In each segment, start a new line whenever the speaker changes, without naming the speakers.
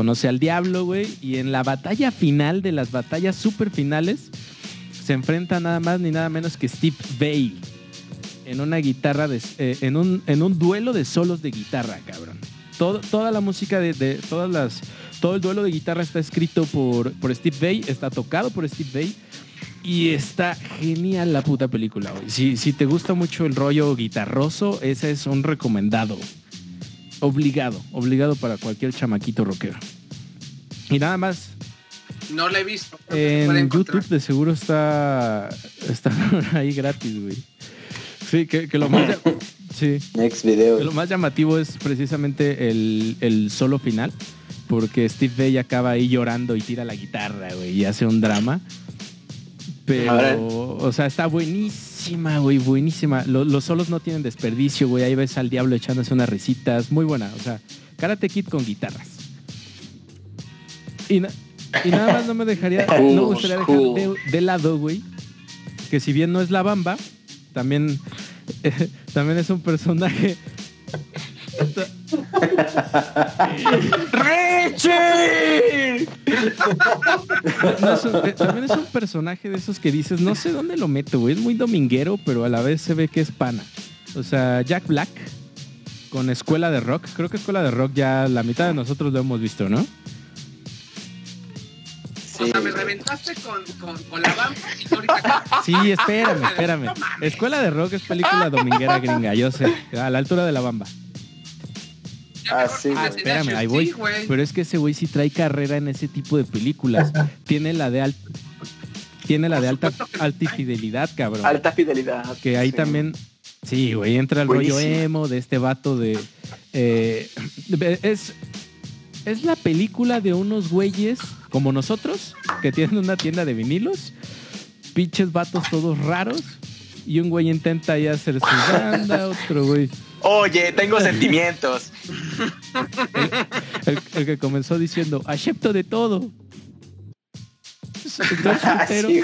conoce al diablo, güey. Y en la batalla final de las batallas super finales, se enfrenta nada más ni nada menos que Steve Vai. En una guitarra, de, eh, en, un, en un duelo de solos de guitarra, cabrón. Toda la música de, de todas las todo el duelo de guitarra está escrito por, por Steve Vai, está tocado por Steve Vai. Y está genial la puta película, güey. Si, si te gusta mucho el rollo guitarroso, ese es un recomendado. Obligado, obligado para cualquier chamaquito rockero. Y nada más,
No la he visto. que
en. YouTube de seguro está, está ahí gratis, güey. Sí, que, que lo más... Sí.
Next
Que
video.
Lo más llamativo es precisamente el, el solo final, porque Steve Vai acaba ahí llorando y tira la guitarra, güey, y hace un drama. Pero, o sea, está buenísima, güey, buenísima. Lo- los solos no tienen desperdicio, güey. Ahí ves al diablo echándose unas risitas. Muy buena, o sea, Karate Kid con guitarras. Y, na- y nada más no me dejaría, no me gustaría dejar
Cool.
de, de lado, güey, que si bien no es la bamba, también, también es un personaje
¡Richie!
No, es un- eh, también es un personaje de esos que dices, no sé dónde lo meto, güey. Es muy dominguero, pero a la vez se ve que es pana. O sea, Jack Black con Escuela de Rock. Creo que Escuela de Rock ya la mitad de nosotros lo hemos visto, ¿no?
O sea, me reventaste con, con, con la bamba y tú ahorita.
Sí, espérame, espérame.
No.
Escuela de Rock es película dominguera gringa, yo sé. A la altura de la bamba.
Ah, sí,
Espérame, ahí voy. Pero es que ese güey sí trae carrera en ese tipo de películas. Tiene la de al- tiene la de alta, alta fidelidad, cabrón.
Alta fidelidad.
Que ahí
Sí.
también, sí, güey, entra el rollo
Buenísima.
emo de este vato de... eh, es, es la película de unos güeyes como nosotros, que tienen una tienda de vinilos, pinches vatos todos raros, y un güey intenta ahí hacer su banda, otro güey...
Oye, tengo sentimientos.
El, el que comenzó diciendo, acepto de todo.
Sí.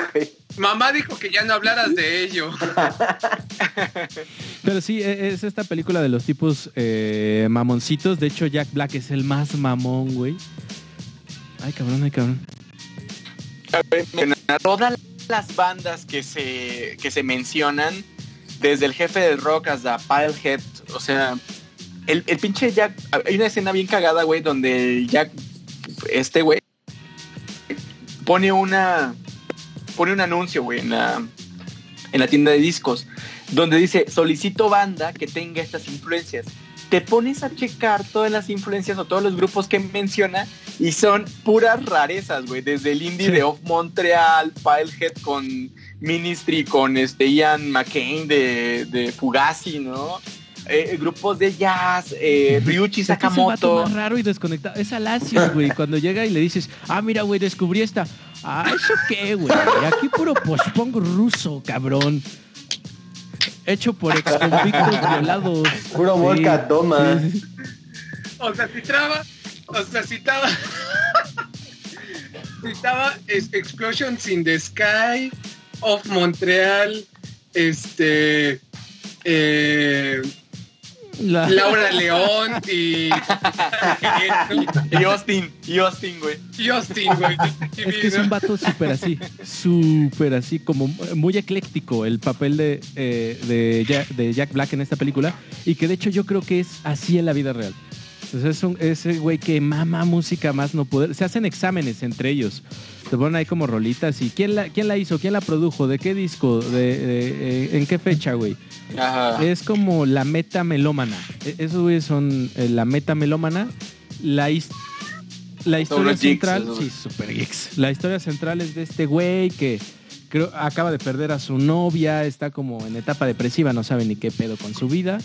Mamá dijo que ya no hablaras de ello.
pero sí, e- es esta película de los tipos eh, mamoncitos. De hecho, Jack Black es el más mamón, güey. Ay, cabrón, ay, cabrón.
Todas las bandas que se, que se mencionan, desde el jefe del rock hasta Pilehead, o sea, el, el pinche Jack, hay una escena bien cagada, güey, donde el Jack, este güey, pone una, pone un anuncio, güey, en la, en la tienda de discos, donde dice, solicito banda que tenga estas influencias. Te pones a checar todas las influencias o todos los grupos que menciona y son puras rarezas, güey. Desde el indie
Sí.
de Off Montreal, Pilehead con Ministry, con este Ian McCain de, de Fugazi, ¿no? Eh, grupos de jazz, eh,
Es que es
Sakamoto.
más raro y desconectado. Es Alacio, güey. Cuando llega y le dices, ah, mira, güey, descubrí esta. Ah, ¿eso qué, güey? Aquí puro post-punk ruso, cabrón. Hecho por ex convictos violados.
Puro
Sí.
Volca toma.
O sea, citaba. O sea, citaba. citaba es- Explosions in the Sky, of Montreal, este. eh,
La-
Laura León y.
Y Austin, y Austin, güey.
y Austin, güey.
Es que es un vato súper así, súper así, como muy ecléctico el papel de, eh, de, Jack, de Jack Black en esta película y que de hecho yo creo que es así en la vida real. Entonces es un, ese güey que mama música más no poder. Se hacen exámenes entre ellos. Te ponen ahí como rolitas y ¿quién la, quién la hizo? ¿Quién la produjo? ¿De qué disco? ¿De, de- eh, ¿En qué fecha, güey?
Ajá.
Es como la meta melómana. E- Esos güeyes son eh, la meta melómana. La, his- la historia central, sí, super geeks. La historia central es de este güey que creo acaba de perder a su novia, está como en etapa depresiva, no sabe ni qué pedo con su vida.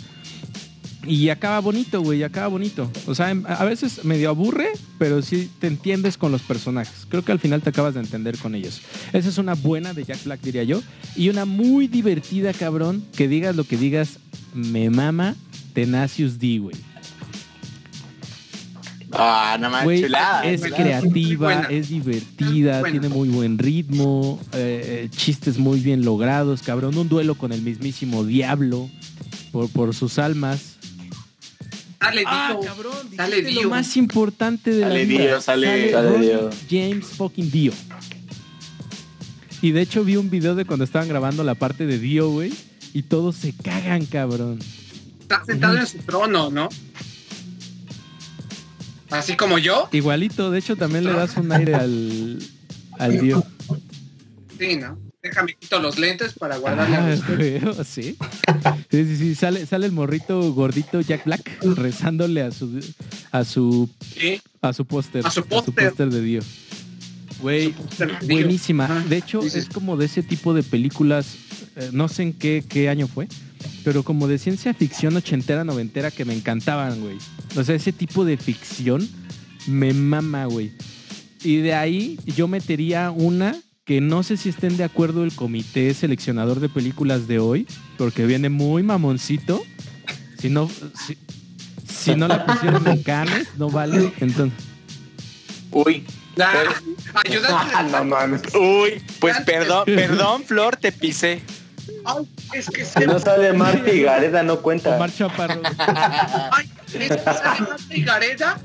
Y acaba bonito, güey, acaba bonito. O sea, em- a veces medio aburre, pero sí te entiendes con los personajes. Creo que al final te acabas de entender con ellos. Esa es una buena de Jack Black, diría yo. Y una muy divertida, cabrón, que digas lo que digas, me mama Tenacious D, güey.
Ah, nada más
Güey,
chulada.
es
chulada.
creativa, es divertida, tiene muy buen ritmo, eh, eh, chistes muy bien logrados, cabrón. Un duelo con el mismísimo diablo por, por sus almas.
Sale
Ah,
Dio.
cabrón,
Sale
dijiste lo
Dio.
más importante de
Sale
la vida.
Dio, sale-
sale Dio.
James fucking Dio. Y de hecho vi un video de cuando estaban grabando la parte de Dio, güey, y todos se cagan, cabrón.
Está sentado en su trono, ¿no? Así como yo.
Igualito, de hecho también le das un aire al, al Dio.
Sí, ¿no? Déjame quito los lentes para guardarle a
Ah,
usted.
güey, sí. Sí, sí, sí, sale, sale el morrito gordito Jack Black rezándole a su a su
Sí.
a su póster.
A su póster.
de Dio. Güey, buenísima.
Ajá.
De hecho,
Sí, sí.
es como de ese tipo de películas, eh, no sé en qué, qué año fue, pero como de ciencia ficción ochentera, noventera que me encantaban, güey. O sea, ese tipo de ficción me mama, güey. Y de ahí yo metería una que no sé si estén de acuerdo el comité seleccionador de películas de hoy, porque viene muy mamoncito. Si no, si, si no la pusieron en Cannes, no vale. Entonces,
Uy,
Ah,
Ah,
ayúdame.
no mames.
uy, pues perdón, perdón, Flor, te pisé.
Ay, es que se
no sale Marty Gareda, no cuenta.
Omar Chaparro.
Ay, es que sale Marta y Gareda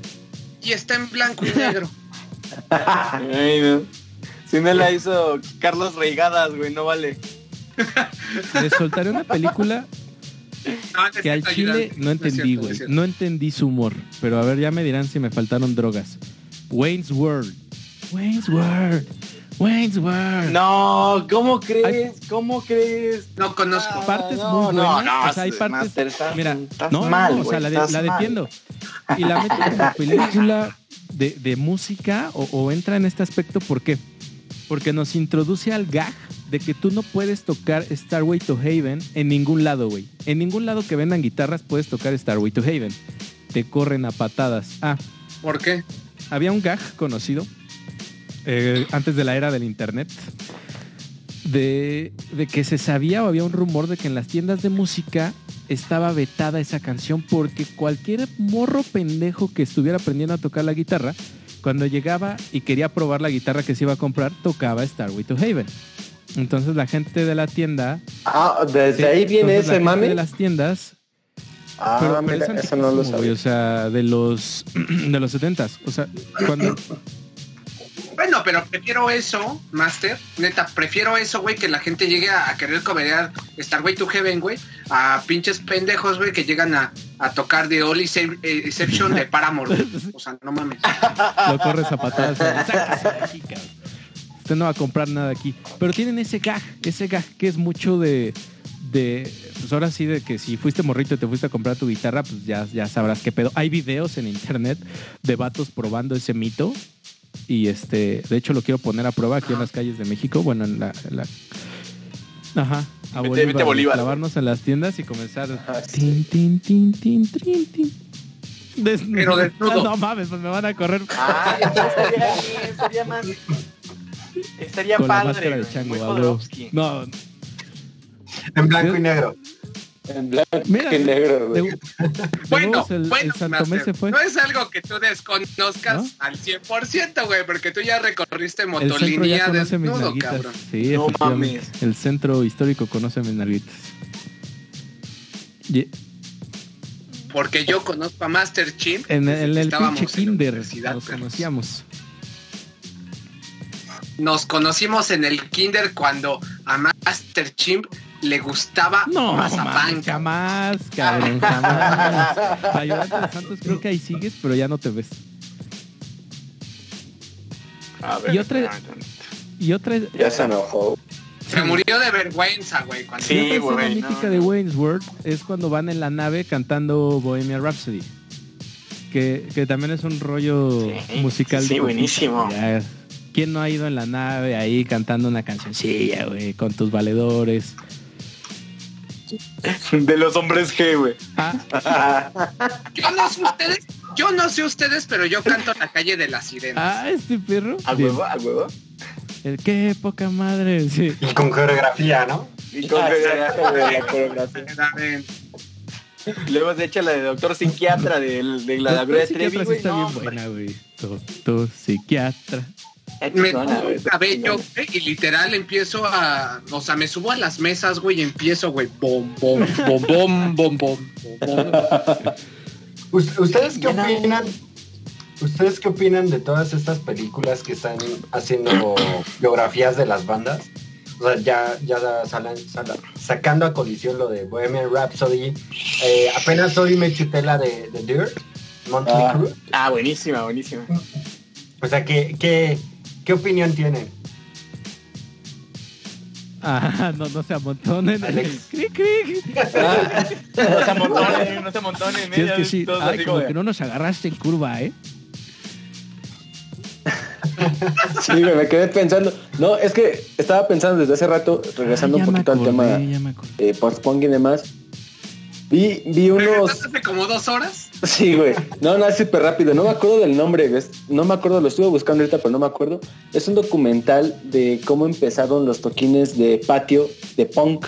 y está en blanco y negro.
Ay, no. Si no la hizo Carlos Reigadas, güey, no vale.
Les soltaré una película
No,
que al chile no entendí, güey. No entendí su humor. Pero a ver, ya me dirán si me faltaron drogas. Wayne's World. Wayne's World. Wayne's World.
No, ¿cómo crees? ¿Cómo crees?
No conozco.
Partes
no,
muy
no,
buenas.
no,
o sea, hay partes.
Master, estás-
mira,
estás
no, no,
mal,
no, o sea, la, de- defiendo. Y la meto como película de, de música o, o entra en este aspecto, ¿por qué? Porque nos introduce al gag de que tú no puedes tocar Starway to Haven en ningún lado, güey. En ningún lado que vendan guitarras puedes tocar Starway to Haven. Te corren a patadas. Ah,
¿Por qué?
había un gag conocido eh, antes de la era del internet de, de que se sabía o había un rumor de que en las tiendas de música estaba vetada esa canción porque cualquier morro pendejo que estuviera aprendiendo a tocar la guitarra, cuando llegaba y quería probar la guitarra que se iba a comprar, tocaba Starway to Haven. Entonces la gente de la tienda...
Ah, desde ahí viene ese mame.
de las tiendas
Ah,
pero,
mira, eso no lo sabía.
O sea, de los de los 70 O sea, cuando
Bueno, pero prefiero eso, Master. Neta, prefiero eso, güey, que la gente llegue a, querer comerear Starway to Heaven, güey. A pinches pendejos, güey, que llegan a, a tocar The Only eh, Exception de Paramore. O sea, no mames.
lo corres a patadas. de. Usted no va a comprar nada aquí. Pero tienen ese gag, ese gag que es mucho de, de pues ahora sí, de que si fuiste morrito y te fuiste a comprar tu guitarra, pues ya, ya sabrás qué pedo. Hay videos en internet de vatos probando ese mito. Y este, de hecho lo quiero poner a prueba aquí en las calles de México. Bueno, en la. en la- Ajá. A
Vete-
Bolívar,
vete a Bolívar.
clavarnos en las tiendas y comenzar.
Ajá, sí.
Tin, tin, tin, tin, tin, tin. Desnudo.
Pero desnudo.
No mames, pues me van a correr
Ah, estaría bien, estaría más. Estaría
con la
padre.
máscara de chango. No,
En blanco y negro.
En blanco
Mira,
y negro,
de-
güey.
de
Bueno,
el,
bueno,
el
Master,
fue.
no es algo que tú desconozcas
¿No?
al 100%, güey, porque tú ya recorriste
El mis
desnudo, cabrón.
Sí,
No mames.
El centro histórico conoce mis nalguitas.
Porque yo conozco a Master Chimp.
En, el
estábamos
pinche
en la
kinder
universidad,
nos conocíamos.
Nos conocimos en el kinder cuando a Master Chimp le gustaba
No,
mazapán.
jamás, cabrón, jamás. Ayudante de Santos, creo que ahí sigues, pero ya no te ves.
A ver,
Y otra- Y otra,
Ya se enojó.
Se murió de vergüenza, güey. Cuando
Sí, güey,
mítica
no,
de. Wayne's World es cuando van en la nave cantando Bohemian Rhapsody. Que, que también es un rollo
Sí,
musical.
sí, buenísimo.
Ya, ¿Quién no ha ido en la nave ahí cantando una cancioncilla, güey, con tus valedores?
De los hombres G, güey.
Ah,
Yo no sé ustedes, yo no sé ustedes, pero yo canto en la calle de las sirenas.
ah, este perro.
A huevo, a huevo.
El qué poca madre, sí.
Y con coreografía, ¿no?
Y con-
coreografía.
Luego de hecho la de doctor psiquiatra de, de la
Doctor
Gloria
psiquiatra
Trevi,
sí
güey.
está
No,
bien buena, güey. Doctor psiquiatra
me pongo el cabello, y literal empiezo a. O sea, me subo a las mesas, güey, y empiezo, güey, bom, bom, bom, bom, bom, bom,
¿Ustedes qué opinan? ¿Ustedes qué opinan de todas estas películas que están haciendo biografías de las bandas? O sea, ya, ya salan, salan, sacando a colisión lo de Bohemian Rhapsody. Eh, apenas hoy me chuté la de, de Dirt, Monty
ah,
Crew.
Ah, buenísima, buenísima.
O sea, que, que qué opinión tienen?
Ah, no, no se amontonen.
Alex.
Cric, cric.
Ah,
No se amontonen, no se amontonen.
Sí,
¿eh?
es que sí. Ay,
así
como que no nos agarraste en curva, ¿eh?
sí, me quedé pensando. No, es que estaba pensando desde hace rato, regresando
ya
un poquito al tema
acordé, me acordé.
de post-punk y demás. Vi, vi unos.
¿Regresaste hace como dos horas?
Sí, güey. No, no, es súper rápido. No me acuerdo del nombre. ¿ves? No me acuerdo, lo estuve buscando ahorita, pero no me acuerdo. Es un documental de cómo empezaron los toquines de patio de punk.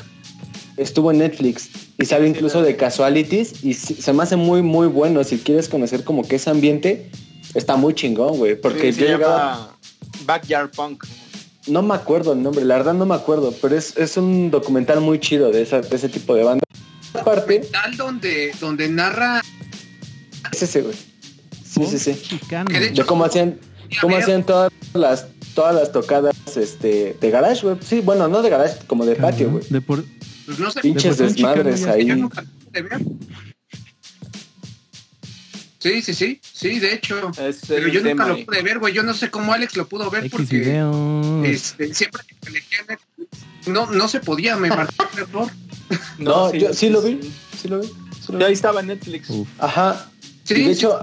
Estuvo en Netflix y sabe incluso de casualities y sí- se me hace muy, muy bueno. Si quieres conocer como que ese ambiente, está muy chingón, güey. Porque
se
yo
llama
llegaba,
Backyard Punk.
no me acuerdo el nombre, la verdad no me acuerdo, pero es, es un documental muy chido de, esa, de ese tipo de banda. Aparte,
Tal donde, donde narra
es ese, güey. Sí, sí, sí.
De hecho-
de cómo hacían cómo hacían todas las todas las tocadas este de garage güey sí bueno no de garage como de patio güey
De por...
pues no sé,
pinches
Deportivo
desmadres ahí
yo nunca lo pude ver. Sí, sí, sí, sí, de hecho.
Es
Pero yo nunca lo pude ver, güey. Yo no sé cómo Alex lo pudo ver
X
porque este, siempre que elegía Netflix, no, no se podía, me marcó el error.
no, yo sí lo vi sí lo vi sí lo vi.
Ahí estaba en Netflix.
Uf.
ajá
Sí,
y de hecho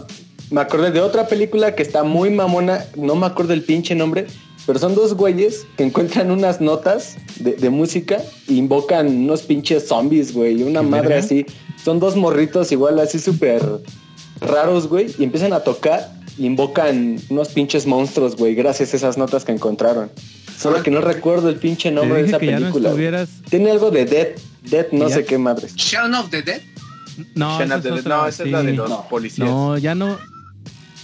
me acordé de otra película que está muy mamona no me acuerdo el pinche nombre pero son dos güeyes que encuentran unas notas de, de música e invocan unos pinches zombies, güey, una
¿Qué
madre
verga?
así. Son dos morritos igual así súper raros, güey, y empiezan a tocar y invocan unos pinches monstruos, güey, gracias a esas notas que encontraron. Solo que no recuerdo el pinche nombre de esa
no
película. Tiene algo de Dead, Dead no sé qué madres.
Shaun of the Dead.
No,
Shaun
esa
of the Dead. no, esa es la de
sí.
los
No.
policías.
No, ya no,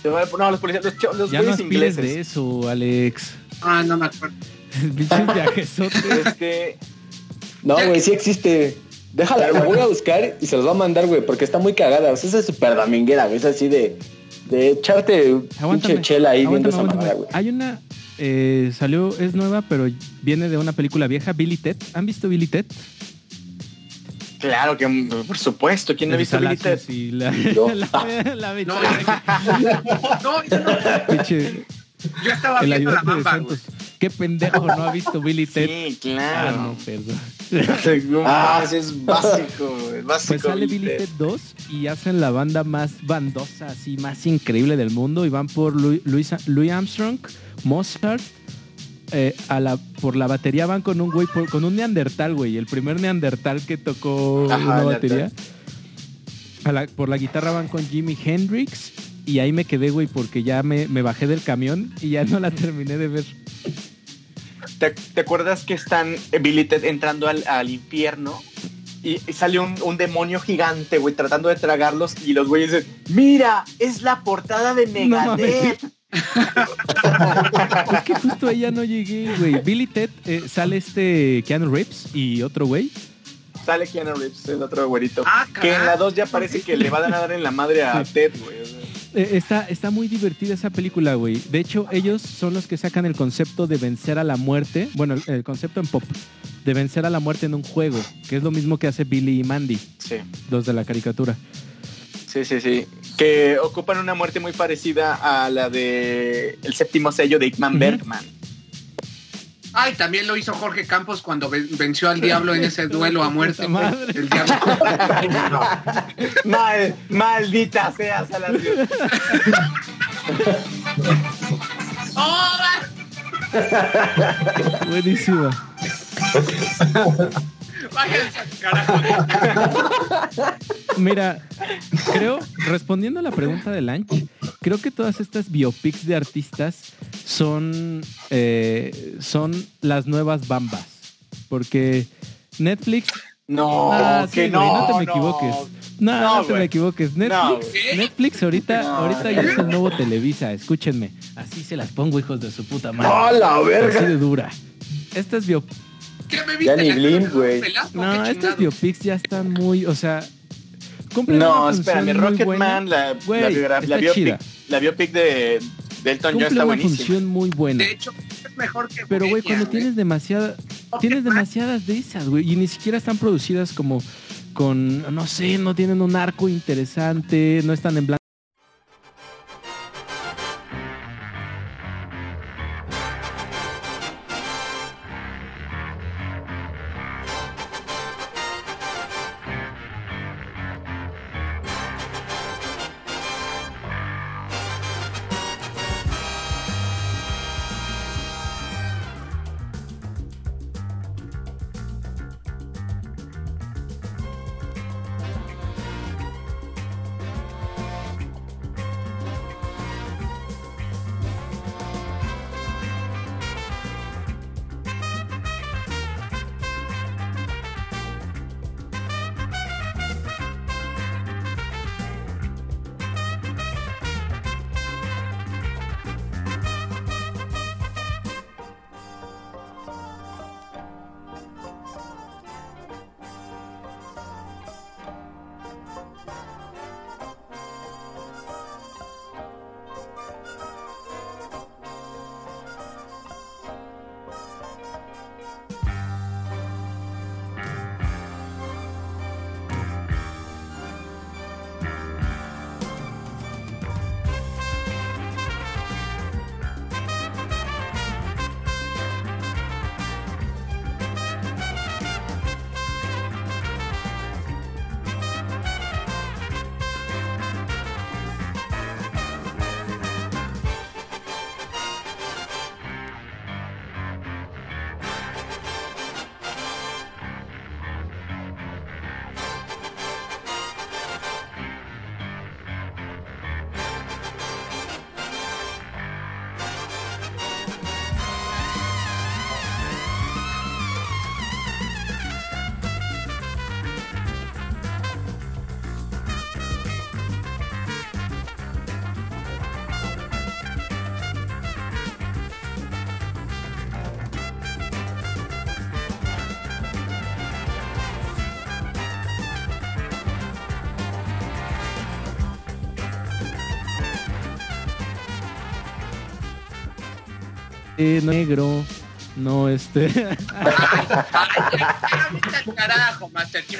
No, los policías, los, los
ya no
ingleses.
de eso, Alex.
Ah, no me acuerdo.
Este,
No, güey, sí existe. Déjala, la voy a buscar y se los va a mandar, güey, porque está muy cagada. O sea, esa es súper dominguera, güey. Es así de, de echarte pinche chela ahí viendo esa mamada, güey.
Hay una... eh, salió, es nueva, pero viene de una película vieja, Billy Ted. ¿Han visto Billy Ted?
Claro que por supuesto, ¿quién no ha visto Billy Ted?
Salacios y la,
Yo.
la, la,
No,
la-
no, yo, no,
pinche-
yo estaba
el
viendo la güey.
Santos. ¿Qué pendejo no ha visto Billy Ted?
Sí,
Ah, no,
claro.
perdón.
No,
Ah.
mames, es básico, güey, básico.
Pues sale Billy Ted 2 y hacen la banda más bandosa, así más increíble del mundo y van por Louis, Louis Armstrong, Mozart. Eh, a la, por la batería van con un güey, por- con un neandertal, güey, el primer neandertal que tocó
Ajá,
una batería. A la- por la guitarra van con Jimi Hendrix y ahí me quedé, güey, porque ya me, me bajé del camión y ya no la terminé de ver.
¿Te, te acuerdas que están eh, Billy Ted entrando al, al infierno? Y, y sale un, un demonio gigante, güey, tratando de tragarlos. Y los güeyes dicen: Mira, es la portada de
No.
Megadeth.
Es que justo ahí ya no llegué, güey. Billy Ted eh, sale este Keanu Reeves y otro güey.
sale Keanu Reeves, el otro güerito.
Ah,
que en la
caray.
2 ya parece que le van a dar en la madre a Ted, güey. o sea.
Eh, está, está muy divertida esa película, güey. De hecho, ellos son los que sacan el concepto de vencer a la muerte. Bueno, el, el concepto en pop. De vencer a la muerte en un juego. Que es lo mismo que hace Billy y Mandy,
Sí,
los de la caricatura.
sí, sí, sí. Que ocupan una muerte muy parecida a la de El séptimo sello de Igman
Ujú.
Bergman.
Ay, también lo hizo Jorge Campos cuando ven- venció al diablo en ese duelo a muerte.
Madre.
El diablo.
Mal, maldita sea Salacios.
¡Oh!
Buenísima.
Váyanse al carajo.
Mira, creo, respondiendo a la pregunta de Lanch, creo que todas estas biopics de artistas son, eh, son las nuevas bambas. Porque Netflix
No,
Ah,
que
sí,
no,
güey, no te me
no.
equivoques. No,
No,
no, te me equivoques. Netflix,
No.
Netflix ahorita, ahorita ya es el nuevo Televisa. Escúchenme. Así se las pongo, hijos de su puta madre.
¡Oh, la
Así
verga!
de dura. Estas bio-
¿Qué me
Ya ni
la-
Blimp, güey.
No,
chingados.
biopics ya están muy, o sea, Cumple
No,
una función
espérame,
muy
Rocketman,
buena.
la,
Güey,
la, la biopic, la biopic de, de Elton John
Cumple
está
una
buenísima.
función muy buena.
De hecho, es mejor que
Pero, güey, cuando tienes demasiada, tienes demasiadas de esas, güey, y ni siquiera están producidas como con, no sé, no tienen un arco interesante, no están en blanco. No negro, no este.
Ay, carajo, Master.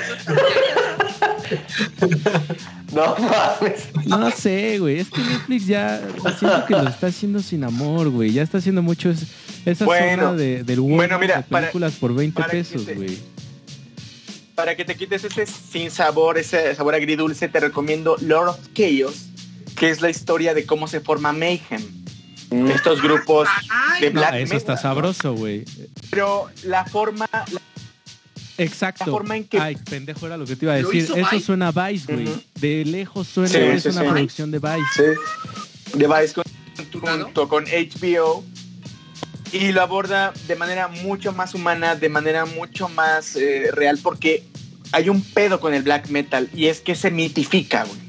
No mames.
No sé, güey. Es que Netflix ya siento que lo está haciendo sin amor, güey. Ya está haciendo mucho es- esa
Bueno,
zona de, del
bueno, mira,
de
para-
películas por 20
para que
pesos,
te-
güey.
Para que te quites ese sin sabor, ese sabor agridulce, te recomiendo Lord of Chaos, que es la historia de cómo se forma Mayhem.
Mm.
Estos grupos de
No,
black
eso está
metal,
sabroso, güey.
Pero la forma, la-
Exacto.
La forma en que-
Ay, pendejo era lo que te iba a decir. Eso
Vice.
suena a Vice, güey. De lejos suena
Sí,
es
sí,
una
sí.
producción de Vice.
Sí.
de Vice con- junto con HBO y lo aborda de manera mucho más humana, de manera mucho más eh, real, porque hay un pedo con el black metal y es que se mitifica, güey.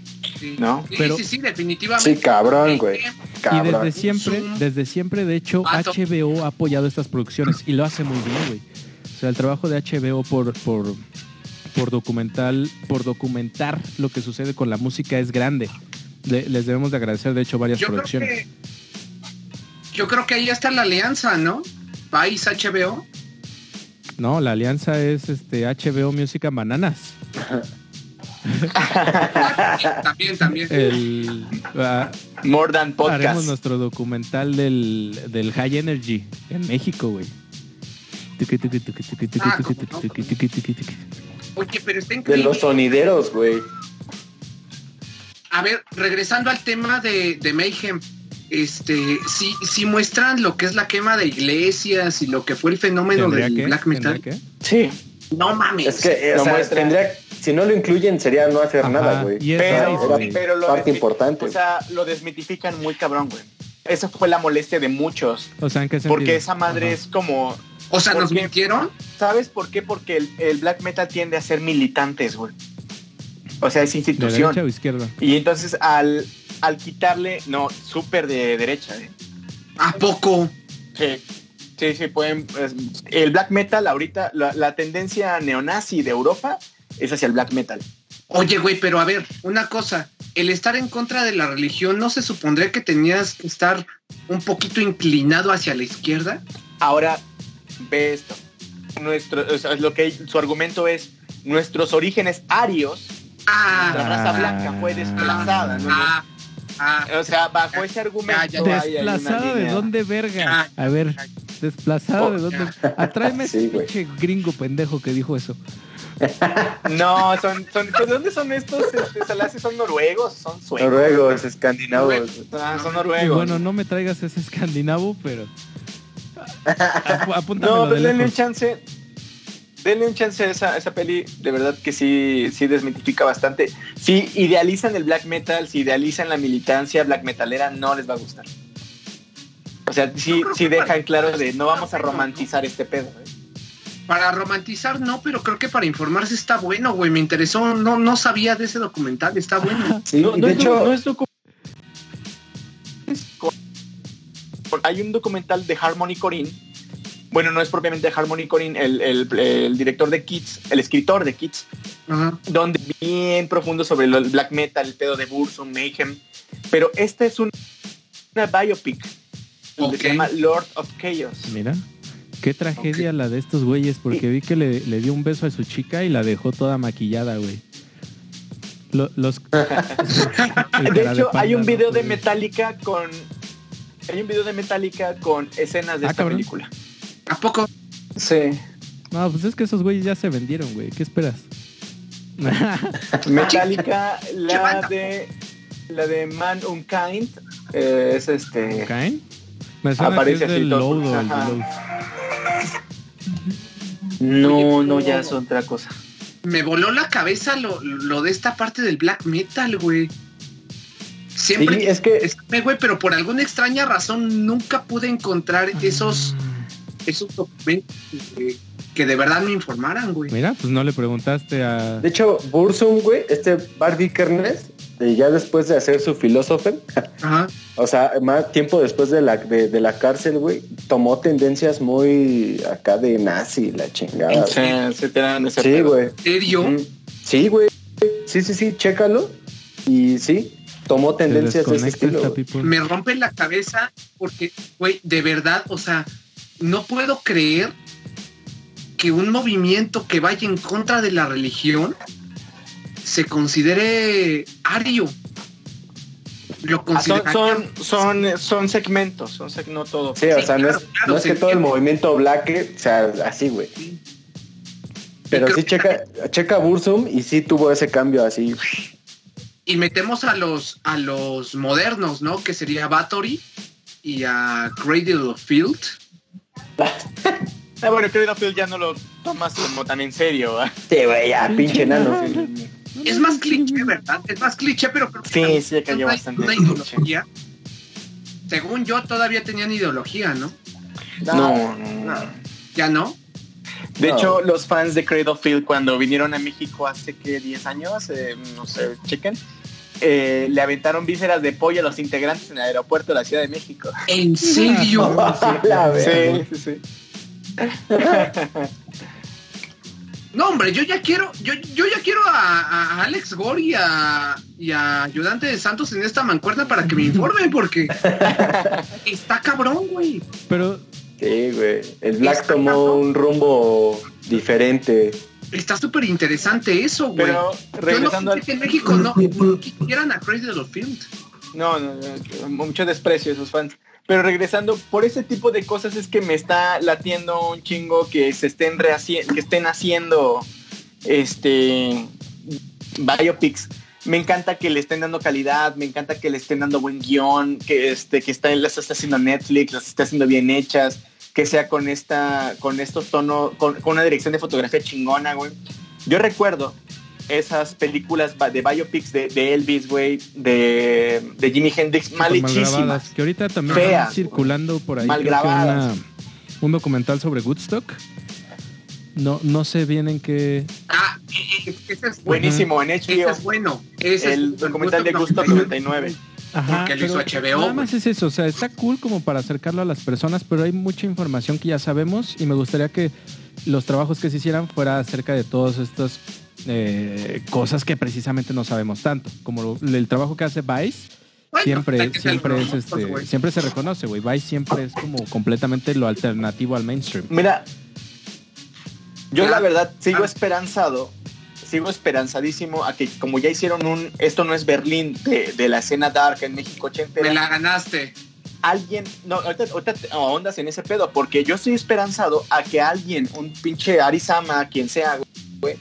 Sí.
¿no?
Sí,
Pero-
sí, sí, definitivamente.
Sí, cabrón, güey.
Y desde siempre,
Zoom.
desde siempre, de hecho. HBO ha apoyado estas producciones y lo hace muy bien, güey. O sea, el trabajo de HBO por, por, por documental, por documentar lo que sucede con la música es grande. Le- les debemos de agradecer, de hecho, varias
Yo creo
producciones.
que yo creo que ahí está la alianza, ¿no? País HBO.
No, la alianza es este HBO Música Bananas.
también, también.
El, ah,
More Than
haremos
Podcast.
nuestro documental del, del High Energy en México, güey.
Ah, no. Oye, pero está
De los sonideros, güey.
A ver, regresando al tema de, de Mayhem, este, si, si muestran lo que es la quema de iglesias y lo que fue el fenómeno
¿Tendría
del
que?
black metal.
Sí,
no mames.
Es que, o sea, tendría, si no lo incluyen sería no hacer
Ajá,
nada, güey.
pero,
Vice,
era
güey.
pero lo
parte importante.
O sea, lo desmitifican muy cabrón, güey. Esa fue la molestia de muchos.
O sea, ¿en qué sentido?
Porque esa madre
Ajá.
es como.
o sea,
¿por
nos mintieron.
¿Sabes por qué? Porque el, el black metal tiende a ser militantes, güey. O sea, es
¿De
institución.
derecha o izquierda?
Y entonces al, al quitarle, no, súper de derecha, ¿eh?
¿A poco?
Sí, sí, sí, pueden. es- el black metal ahorita, la, la tendencia neonazi de Europa es hacia el black metal.
Oye, güey, pero a ver, una cosa, el estar en contra de la religión, ¿no se supondría que tenías que estar un poquito inclinado hacia la izquierda?
Ahora, ve esto. Nuestro, o sea, lo que su argumento es nuestros orígenes arios,
Ah,
la raza blanca fue desplazada. ¿no?
ah, ah,
O sea, bajo ese argumento.
¿Desplazada de dónde, verga?
Ya,
A ver, desplazada
Oh,
de dónde. Atráeme
Sí,
ese pinche gringo pendejo que dijo eso.
No, son, son, ¿de dónde son estos? Este, son noruegos, son suecos.
Noruegos, escandinavos.
Ah, son
Y
noruegos.
bueno, no me traigas ese escandinavo, pero.
No, pero denle un chance. Denle un chance a esa, esa peli. De verdad que sí, sí desmitifica bastante. Si idealizan el black metal, si idealizan la militancia black metalera, no les va a gustar. O sea, sí, sí dejan claro de no vamos a romantizar este pedo. ¿eh?
Para romantizar no, pero creo que para informarse está bueno, güey. Me interesó, no, no sabía de ese documental, está bueno.
Sí,
No,
y
no
de
es,
hecho,
no es docu- es con- con- Hay un documental de Harmony Corinne. Bueno, no es propiamente Harmony Corinne, el, el- el director de Kids, el escritor de Kids,
Ajá.
donde bien profundo sobre el black metal, el pedo de Burzum, Mayhem. Pero este es un- una biopic que
Ok.
se llama Lord of Chaos.
Mira. Qué tragedia la de estos güeyes, porque vi que le, le dio un beso a su chica y la dejó toda maquillada, güey. Lo- los.
De hecho, hay un video de
metal
Metallica con. Hay un video de Metallica con escenas de
Ah,
esta
cabrón.
película.
¿A poco?
Sí.
No, pues es que esos güeyes ya se vendieron, güey. ¿Qué esperas?
Metallica, la de la de Man Unkind eh, es este.
¿Caen? Me suena
Aparece
es
así todo. No, no, ya es otra cosa.
Me voló la cabeza lo, lo de esta parte del black metal, güey.
sí,
Siempre
es que
Escuché, güey, pero por alguna extraña razón nunca pude encontrar esos, esos documentos que, que de verdad me informaran, güey.
Mira, pues no le preguntaste a.
De hecho, Bursum, güey, este Barbie Kernes, eh, ya después de hacer su filósofo,
Ajá.
o sea, más tiempo después de la, de, de la cárcel, güey, tomó tendencias muy acá de nazi, la chingada.
Sí, se te dan ese
Sí, güey.
¿En serio?
Sí, güey. Sí, sí, sí, chécalo. Y sí, tomó
Te
tendencias de ese estilo. güey.
Me rompe la cabeza porque, güey, de verdad, o sea, no puedo creer que un movimiento que vaya en contra de la religión se considere ario. Lo
Ah, son, son, son, son segmentos, son seg- no todo.
Sí, o
Sí,
sea, no
claro,
es,
claro,
no es que todo el movimiento black sea así, güey. Pero
creo
sí,
que-
checa, checa Bursum y sí tuvo ese cambio así.
Y metemos a los a los modernos, ¿no? Que sería Bathory y a Cradle of Field.
Ah, bueno, creo que ya no lo tomas como tan en serio. ¿ah?
Sí, güey, ya, pinche nano.
Es más cliché, ¿verdad? Es más cliché, pero creo que
Sí, bastante
una ideología. Según yo, todavía tenían ideología, ¿no?
No, no, no.
¿Ya no?
De
No.
hecho, los fans de Cradle of Field cuando vinieron a México hace que 10 años, eh, no sé, chequen, eh, le aventaron vísceras de pollo a los integrantes en el aeropuerto de la Ciudad de México.
¿En serio?
Sí, sí, sí.
No, hombre, yo ya quiero, yo, yo ya quiero a, a Alex Gore y a, y a Ayudante de Santos en esta mancuerna para que me informen, porque está cabrón, güey.
Pero
Sí, güey. El Black
Está
tomó
cabrón.
un rumbo diferente.
Está súper interesante eso, güey.
Pero
Yo no
regresando
pensé
al...
que en México no, no quisieran a Crazy of Field.
No, no, no, mucho desprecio esos fans. Pero regresando, por ese tipo de cosas es que me está latiendo un chingo que se estén que estén haciendo este biopics. Me encanta que le estén dando calidad, me encanta que le estén dando buen guion, que este, que está, las está haciendo Netflix, las está haciendo bien hechas, que sea con esta, con estos tonos, con una dirección de fotografía chingona, güey. Yo recuerdo esas películas de biopics de, de Elvis, güey, de, de Jimi Hendrix, mal hechísimas.
que ahorita también
Feas,
están circulando por ahí
Mal grabadas.
una- un documental sobre Woodstock. No, no sé bien en qué.
Ah, ese es bueno.
Buenísimo, en
Ese
HBO.
es bueno. Ese
el
es
documental de Gusto 99.
Ajá,
Porque lo hizo HBO,
Nada más es eso, o sea, está cool como para acercarlo a las personas, pero hay mucha información que ya sabemos y me gustaría que los trabajos que se hicieran fuera acerca de todos estos eh, cosas que precisamente no sabemos tanto. Como lo- el trabajo que hace Vice,
Bueno,
siempre, siempre es este, siempre se reconoce, güey. Vice siempre es como completamente lo alternativo al mainstream.
Mira, yo
Ah,
la verdad sigo
ah.
esperanzado, sigo esperanzadísimo a que como ya hicieron un, esto no es Berlín de, de la escena dark en México ochentera,
Me la ganaste.
alguien, no, ahorita, ahorita te ahondas en ese pedo, porque yo estoy esperanzado a que alguien, un pinche Arizama, quien sea, güey,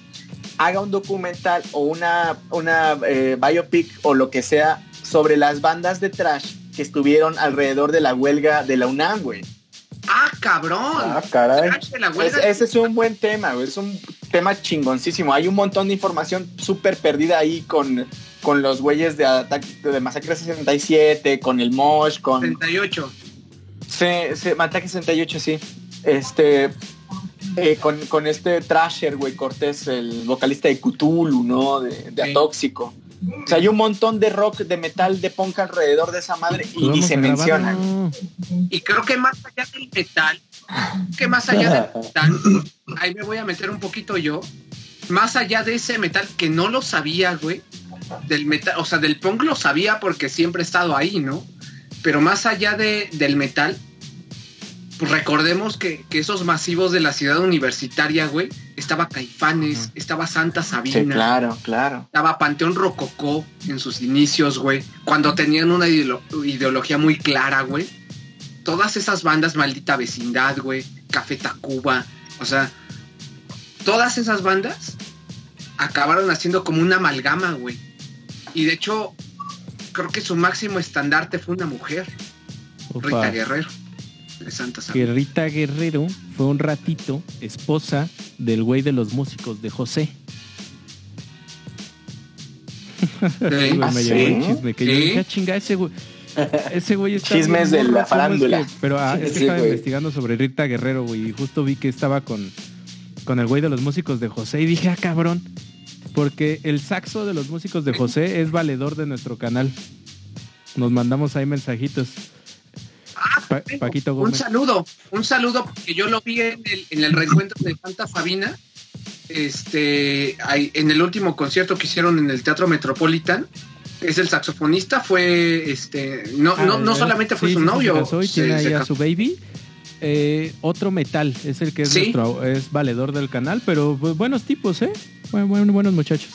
haga un documental o una, una eh, biopic o lo que sea sobre las bandas de trash que estuvieron alrededor de la huelga de la UNAM, güey.
Ah, cabrón.
Ah, caray.
Es- ese es un buen tema, güey. Es un tema chingoncísimo. Hay un montón de información súper perdida ahí con, con los güeyes de ataque de Masacre 67, con el Mosh, con.
38.
Sí, sí, Ataque 68, sí. Este. Eh, con, con este Trasher, güey, Cortés, el vocalista de Cthulhu, ¿no? De, de
Sí.
Atóxico. O sea, hay un montón de rock, de metal, de punk alrededor de esa madre y ni se
a grabar,
mencionan.
no.
Y creo que más allá del metal, que más allá del metal, ahí me voy a meter un poquito yo, más allá de ese metal que no lo sabía, güey, del metal, o sea, del punk lo sabía porque siempre he estado ahí, ¿no? Pero más allá de, del metal, pues recordemos que, que esos masivos de la ciudad universitaria, güey, estaba Caifanes, estaba Santa Sabina.
Sí, claro, claro.
Estaba Panteón Rococó en sus inicios, güey. Cuando tenían una ideolo- ideología muy clara, güey. Todas esas bandas, Maldita Vecindad, güey. Café Tacuba. O sea, todas esas bandas acabaron haciendo como una amalgama, güey. Y de hecho, creo que su máximo estandarte fue una mujer,
Opa.
Rita Guerrero, de Santa
Que. Rita Guerrero fue un ratito esposa del güey de los músicos de José.
Sí.
Güey,
¿Ah,
me
sí?
llegó el chisme que yo
Sí.
dije, "Ah, chinga, ese güey. Ese güey está
Chismes de la
¿cómo es
farándula.
que-" pero ah, es que
Sí,
estaba
güey.
investigando sobre Rita Guerrero, güey, y justo vi que estaba con, con el güey de los músicos de José y dije, ah, cabrón. Porque el saxo de los músicos de José es valedor de nuestro canal. Nos mandamos ahí mensajitos. Pa- Paquito
Un saludo, un saludo porque yo lo vi en el, en el reencuentro de Santa Sabina, este, en el último concierto que hicieron en el Teatro Metropolitan. Es el saxofonista, fue, este, no, no, no
Ah,
solamente fue
sí,
su novio,
Se casó y
se-
tiene ahí
se
a su baby. Eh, otro metal es el que es
Sí.
nuestro es valedor del canal, pero pues, buenos tipos, ¿eh? Buen- buen- buenos muchachos.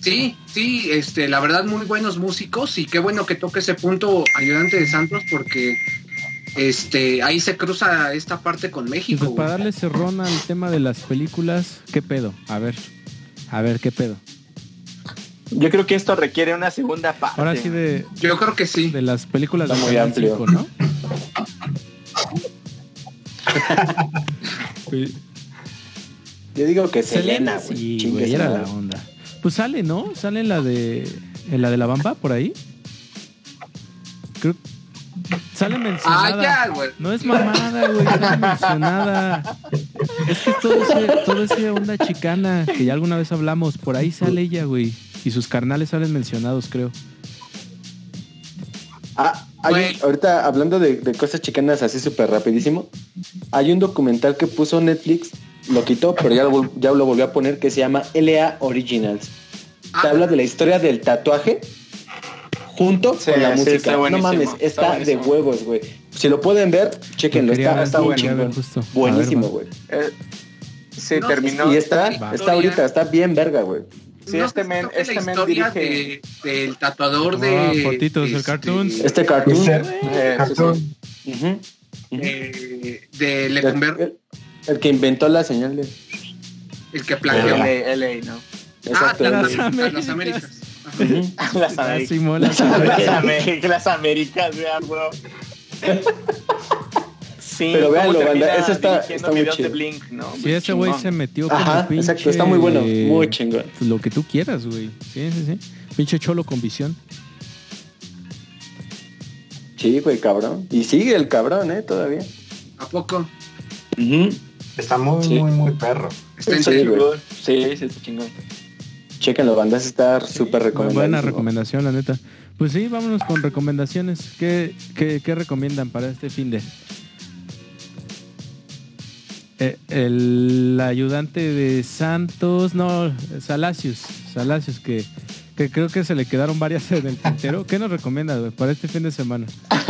Sí, sí, este, la verdad muy buenos músicos y qué bueno que toque ese punto ayudante de Santos porque este ahí se cruza esta parte con México.
pues para darle cerrón al tema de las películas, ¿qué pedo? A ver, a ver, ¿qué pedo?
Yo creo que esto requiere una segunda parte.
Ahora sí de,
Yo creo que sí.
de las películas
Está
de
muy amplio.
5, ¿no?
Yo digo que Selena,
Selena, sí, güey, era la onda. Pues sale, ¿no? Sale en la de en la de la Bamba por ahí. Creo sale mencionada.
Ah, ya, güey.
No es mamada, güey, sale mencionada. Es que todo ese, todo ese onda chicana que ya alguna vez hablamos, por ahí sale ella, güey. Y sus carnales salen mencionados, creo.
Ah, hay ahorita hablando de, de cosas chicanas así súper rapidísimo, hay un documental que puso Netflix, lo quitó, pero ya lo, vol- ya lo volvió a poner, que se llama LA Originals.
Ah,
Te habla de la historia del tatuaje junto
Sí,
con la
sí,
música.
está
no mames,
está
está, de huevos, güey. Si lo pueden ver, chequenlo, está,
ver,
está chingón. Buenísimo, güey.
Eh, se
No,
terminó.
Y está, está ahorita, está bien verga, güey.
Sí,
no
este
si
men- este
la
men dirige-
de- del tatuador
Ah,
de
fotitos del cartoons.
Este cartoon.
Ese-
Eh, sí,
cartoon.
eh, de
el,
Lecumber,
el- que inventó la señal de...
el que plagió.
Ajá.
LA, LA, ¿no?
Ah,
Exacto.
las,
Las
las
Américas.
Las
Ah,
Américas.
Simón, las
Las
Américas.
Américas, las Américas, vean, bro. Sí,
Pero véanlo, banda, eso está- está muy chido.
de Blink, ¿no?
Sí, ese güey se metió como
Ajá,
pinche...
exacto, está muy bueno, muy chingón.
pues, Lo que tú quieras, güey. Sí, sí, sí. Pinche cholo con visión.
Sí, güey, cabrón. Y sigue el cabrón, ¿eh? Todavía.
¿A poco?
Está muy,
Sí.
muy, muy perro.
Está en
Sí.
Sí, sí, está chingón.
Chequenlo, bandas, está súper recomendado.
Buena recomendación, la neta. Pues sí, vámonos con recomendaciones. ¿Qué, qué, qué recomiendan para este fin de? eh, el ayudante de Santos, no, Salacios, Salacios, que, que creo que se le quedaron varias en el tintero. ¿Qué nos recomiendas, güey, para este fin de semana?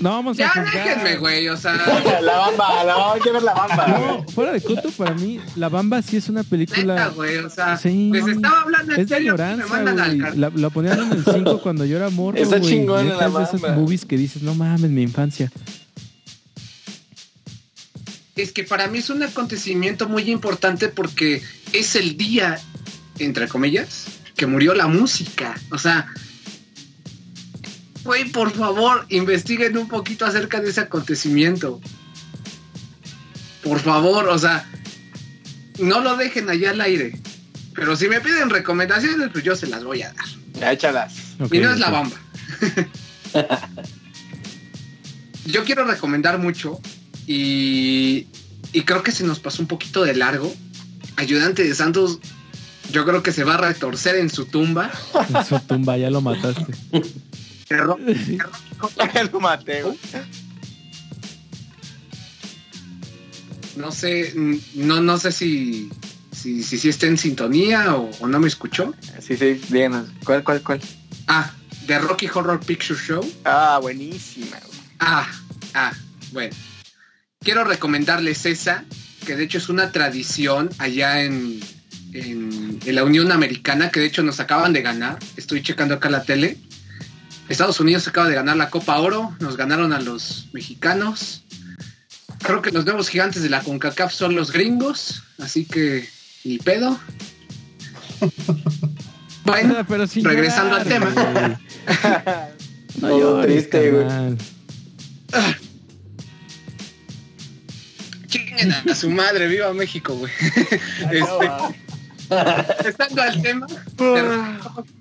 No vamos a
Ya
juzgar.
déjenme, güey, o sea,
la bamba, la bamba, hay que ver la bamba.
No, fuera de coto, para mí, La Bamba sí es una
neta,
película...
güey, o sea,
Sí.
les estaba hablando en
Es de güey.
car-
La, la ponían en el 5 cuando yo era morro,
Está
güey.
chingona
Neta,
La
esas movies que dices, no mames, mi infancia.
Es que para mí es un acontecimiento muy importante porque es el día, entre comillas, que murió la música. O sea, güey, por favor, investiguen un poquito acerca de ese acontecimiento. Por favor, o sea, no lo dejen allá al aire. Pero si me piden recomendaciones, pues yo se las voy a dar.
Ya échalas.
Ok,
y no es la bamba. Yo quiero recomendar mucho y, y creo que se nos pasó un poquito de largo. Ayudante de Santos, yo creo que se va a retorcer en su tumba.
En su tumba ya lo mataste.
Terror-
Lo maté, güey.
No sé, no, no sé si, si, si, si está en sintonía o, o no me escuchó.
Sí, sí, díganos. ¿Cuál, cuál, cuál?
Ah, The Rocky Horror Picture Show.
Ah, buenísima, güey.
Ah, ah, bueno. Quiero recomendarles esa, que de hecho es una tradición allá en, en, en la Unión Americana, que de hecho nos acaban de ganar. Estoy checando acá la tele. Estados Unidos acaba de ganar la Copa Oro, nos ganaron a los mexicanos. Creo que los nuevos gigantes de la CONCACAF son los gringos, así que ni pedo. Bueno,
pero sin
regresando
llorar,
al tema.
No
Todo
llores,
triste, güey.
chinguen a su madre, viva México, güey. Este, Estando al tema, The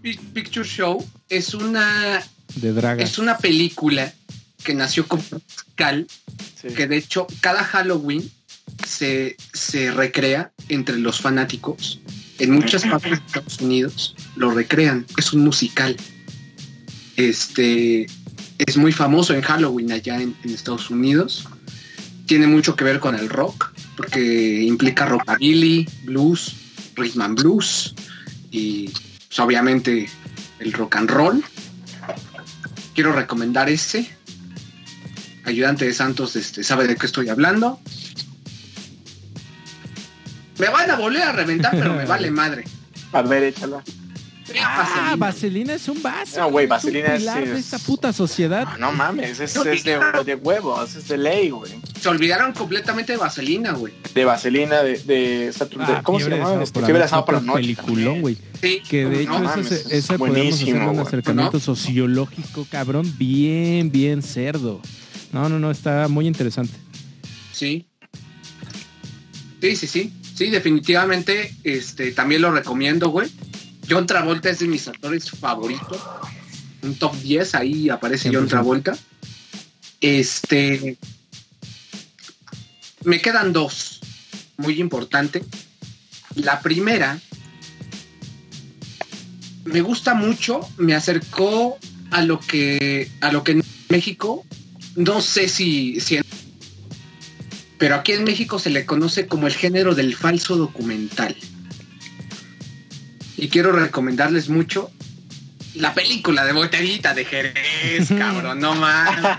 Pic- Picture Show es una,
De draga.
es una película que nació como musical,
Sí.
que de hecho cada Halloween se, se recrea entre los fanáticos. En muchas partes de Estados Unidos lo recrean. Es un musical. Este es muy famoso en Halloween allá en, en Estados Unidos. Tiene mucho que ver con el rock, porque implica rockabilly, blues, rhythm and blues y pues, obviamente el rock and roll. Quiero recomendar ese. Ayudante de Santos este, sabe de qué estoy hablando. Me van a volver a reventar, pero me vale madre.
A ver, échala.
Ah, Vaselina es un vaso.
No, güey,
es un
Vaselina es-
de esta puta sociedad.
No, no mames, es, es de, de huevos, es de ley, güey.
Se olvidaron completamente de Vaselina, güey.
De vaselina, de, de Saturn- de-
Ah,
¿Cómo se
Fiebre de
llama?
Sábado
Este, Fiebre de sábado por la noche.
Peliculón, güey.
Sí,
Que de
¿cómo
hecho
no?
mames,
ese,
es
ese podemos hacer
buenísimo,
un acercamiento
¿No?
sociológico, cabrón, bien, bien cerdo. No, no, no, está muy interesante.
Sí. Sí, sí, sí. Sí, definitivamente, este, también lo recomiendo, güey. John Travolta es de mis actores favoritos. Un top 10, ahí aparece John
100%.
Travolta. Este. Me quedan dos. Muy importante. La primera. Me gusta mucho. Me acercó a lo que. a lo que en México. No sé si, si en pero aquí en México se le conoce como el género del falso documental. Y quiero recomendarles mucho la película de Botellita de Jerez, cabrón, no más.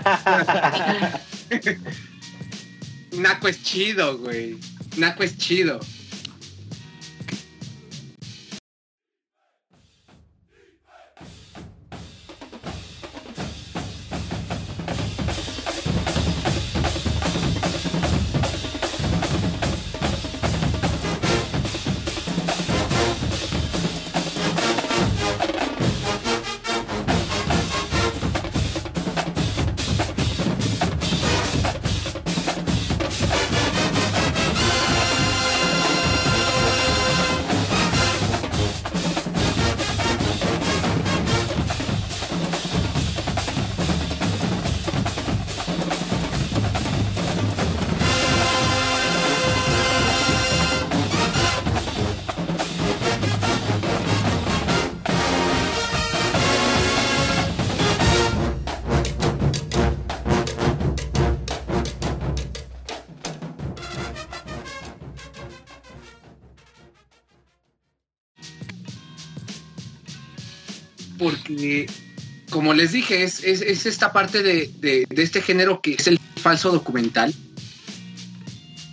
Naco es chido, güey. Naco es chido. Les dije, es, es- es esta parte de, de- este género que es el falso documental.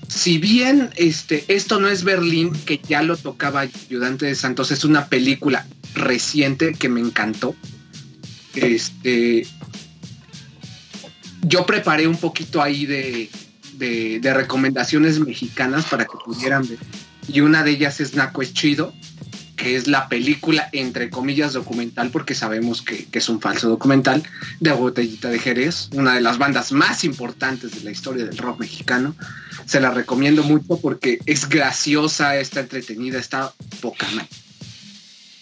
Si bien este, esto no es Berlín, que ya lo tocaba Ayudante de Santos, es una película reciente que me encantó. Este, yo preparé un poquito ahí de, de- de recomendaciones mexicanas para que pudieran ver. Y una de ellas es Naco es Chido, que es la película, entre comillas, documental, porque sabemos que, que es un falso documental, de Botellita de Jerez, una de las bandas más importantes de la historia del rock mexicano. Se la recomiendo mucho porque es graciosa, está entretenida, está poca.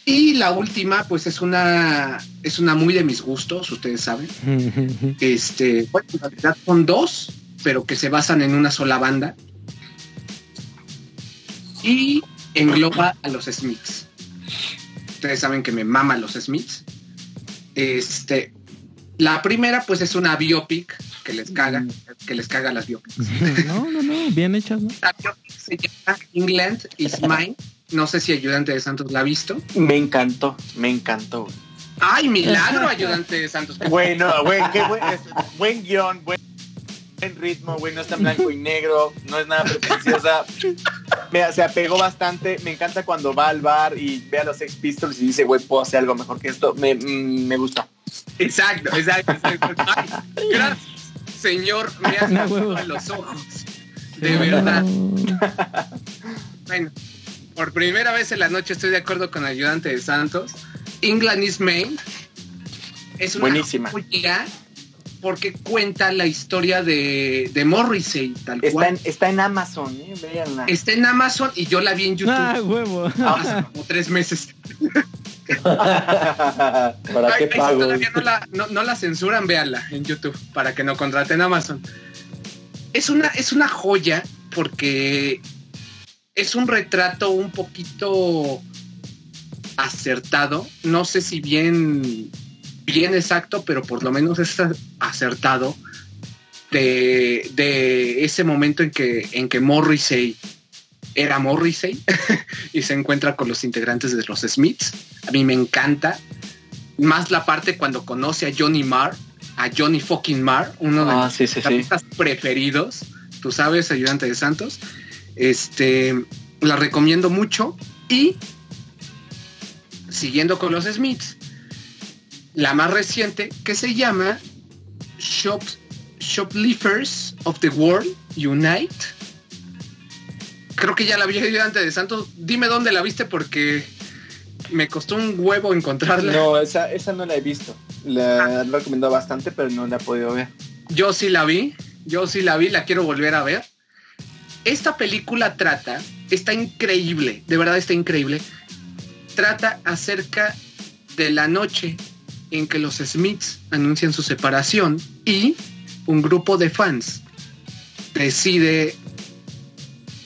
Y la última, pues es una, es una muy de mis gustos, ustedes saben. Este, bueno, en realidad son dos, pero que se basan en una sola banda. Y engloba a los Smiths. Ustedes saben que me mama los Smiths. Este, la primera, pues es una biopic que les caga, que les caga las biopics.
no, no, no, bien hechas, ¿no?
La biopic se llama England is Mine. No sé si Ayudante de Santos la ha visto.
Me encantó, me encantó.
¡Ay, milagro, Ayudante de Santos!
Bueno, güey, qué buen, buen guion, buen, buen ritmo, güey, no está en blanco y negro, no es nada pretenciosa. Me, se apegó bastante, me encanta cuando va al bar y ve a los Sex Pistols y dice, güey, puedo hacer algo mejor que esto. Me, mm, me gustó.
Exacto, exacto. exacto. Ay, gracias, señor. Me has
No,
los ojos. De verdad.
No.
Bueno, por primera vez en la noche estoy de acuerdo con Ayudante de Santos. England is Maine. Es una
Buenísima.
joya porque cuenta la historia de, de Morrissey, tal
Está
cual.
en, está en Amazon, ¿eh? Véanla.
Está en Amazon y yo la vi en YouTube
Ah, huevo.
hace como tres meses.
¿Para qué
ay, si
pago?
todavía no la, no, no la censuran, véanla en YouTube para que no contraten Amazon. Es una, es una joya porque es un retrato un poquito acertado. No sé si bien, bien exacto, pero por lo menos es acertado de, de ese momento en que, en que Morrissey era Morrissey y se encuentra con los integrantes de los Smiths. A mí me encanta. Más la parte cuando conoce a Johnny Marr, a Johnny fucking Marr, uno de
Ah,
mis
sí, sí, sí.
artistas preferidos. Tú sabes, ayudante de Santos. Este, la recomiendo mucho. Y siguiendo con los Smiths, la más reciente que se llama Shop, Shoplifters of the World Unite. Creo que ya la vi ayudante de Santos. Dime dónde la viste porque me costó un huevo encontrarla.
No, esa, esa no la he visto. La han recomendado bastante, pero no la he podido ver.
Yo sí la vi, yo sí la vi, la quiero volver a ver. Esta película trata, está increíble, de verdad está increíble. Trata acerca de la noche en que los Smiths anuncian su separación y un grupo de fans decide,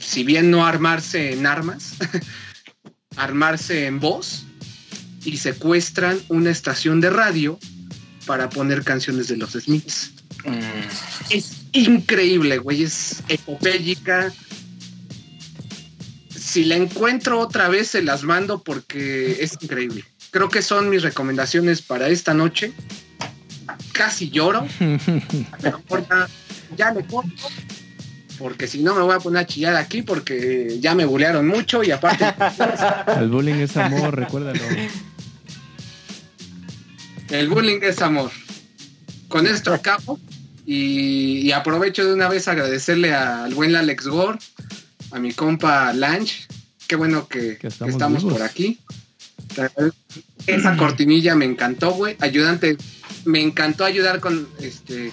si bien no armarse en armas, armarse en voz y secuestran una estación de radio para poner canciones de los Smiths. Es increíble, güey. Es epopélica. Si la encuentro otra vez, se las mando porque es increíble. Creo que son mis recomendaciones para esta noche. Casi lloro. Ahorita ya le corto. Porque si no me voy a poner a chillar aquí porque ya me bulearon mucho y aparte
El bullying es amor, recuérdalo.
el bullying es amor. Con esto acabo y, y aprovecho de una vez agradecerle al buen Alex Gore, a mi compa Lange. Qué bueno que,
Que
que
estamos
por aquí. Esa cortinilla me encantó, güey. Ayudante, me encantó ayudar con este.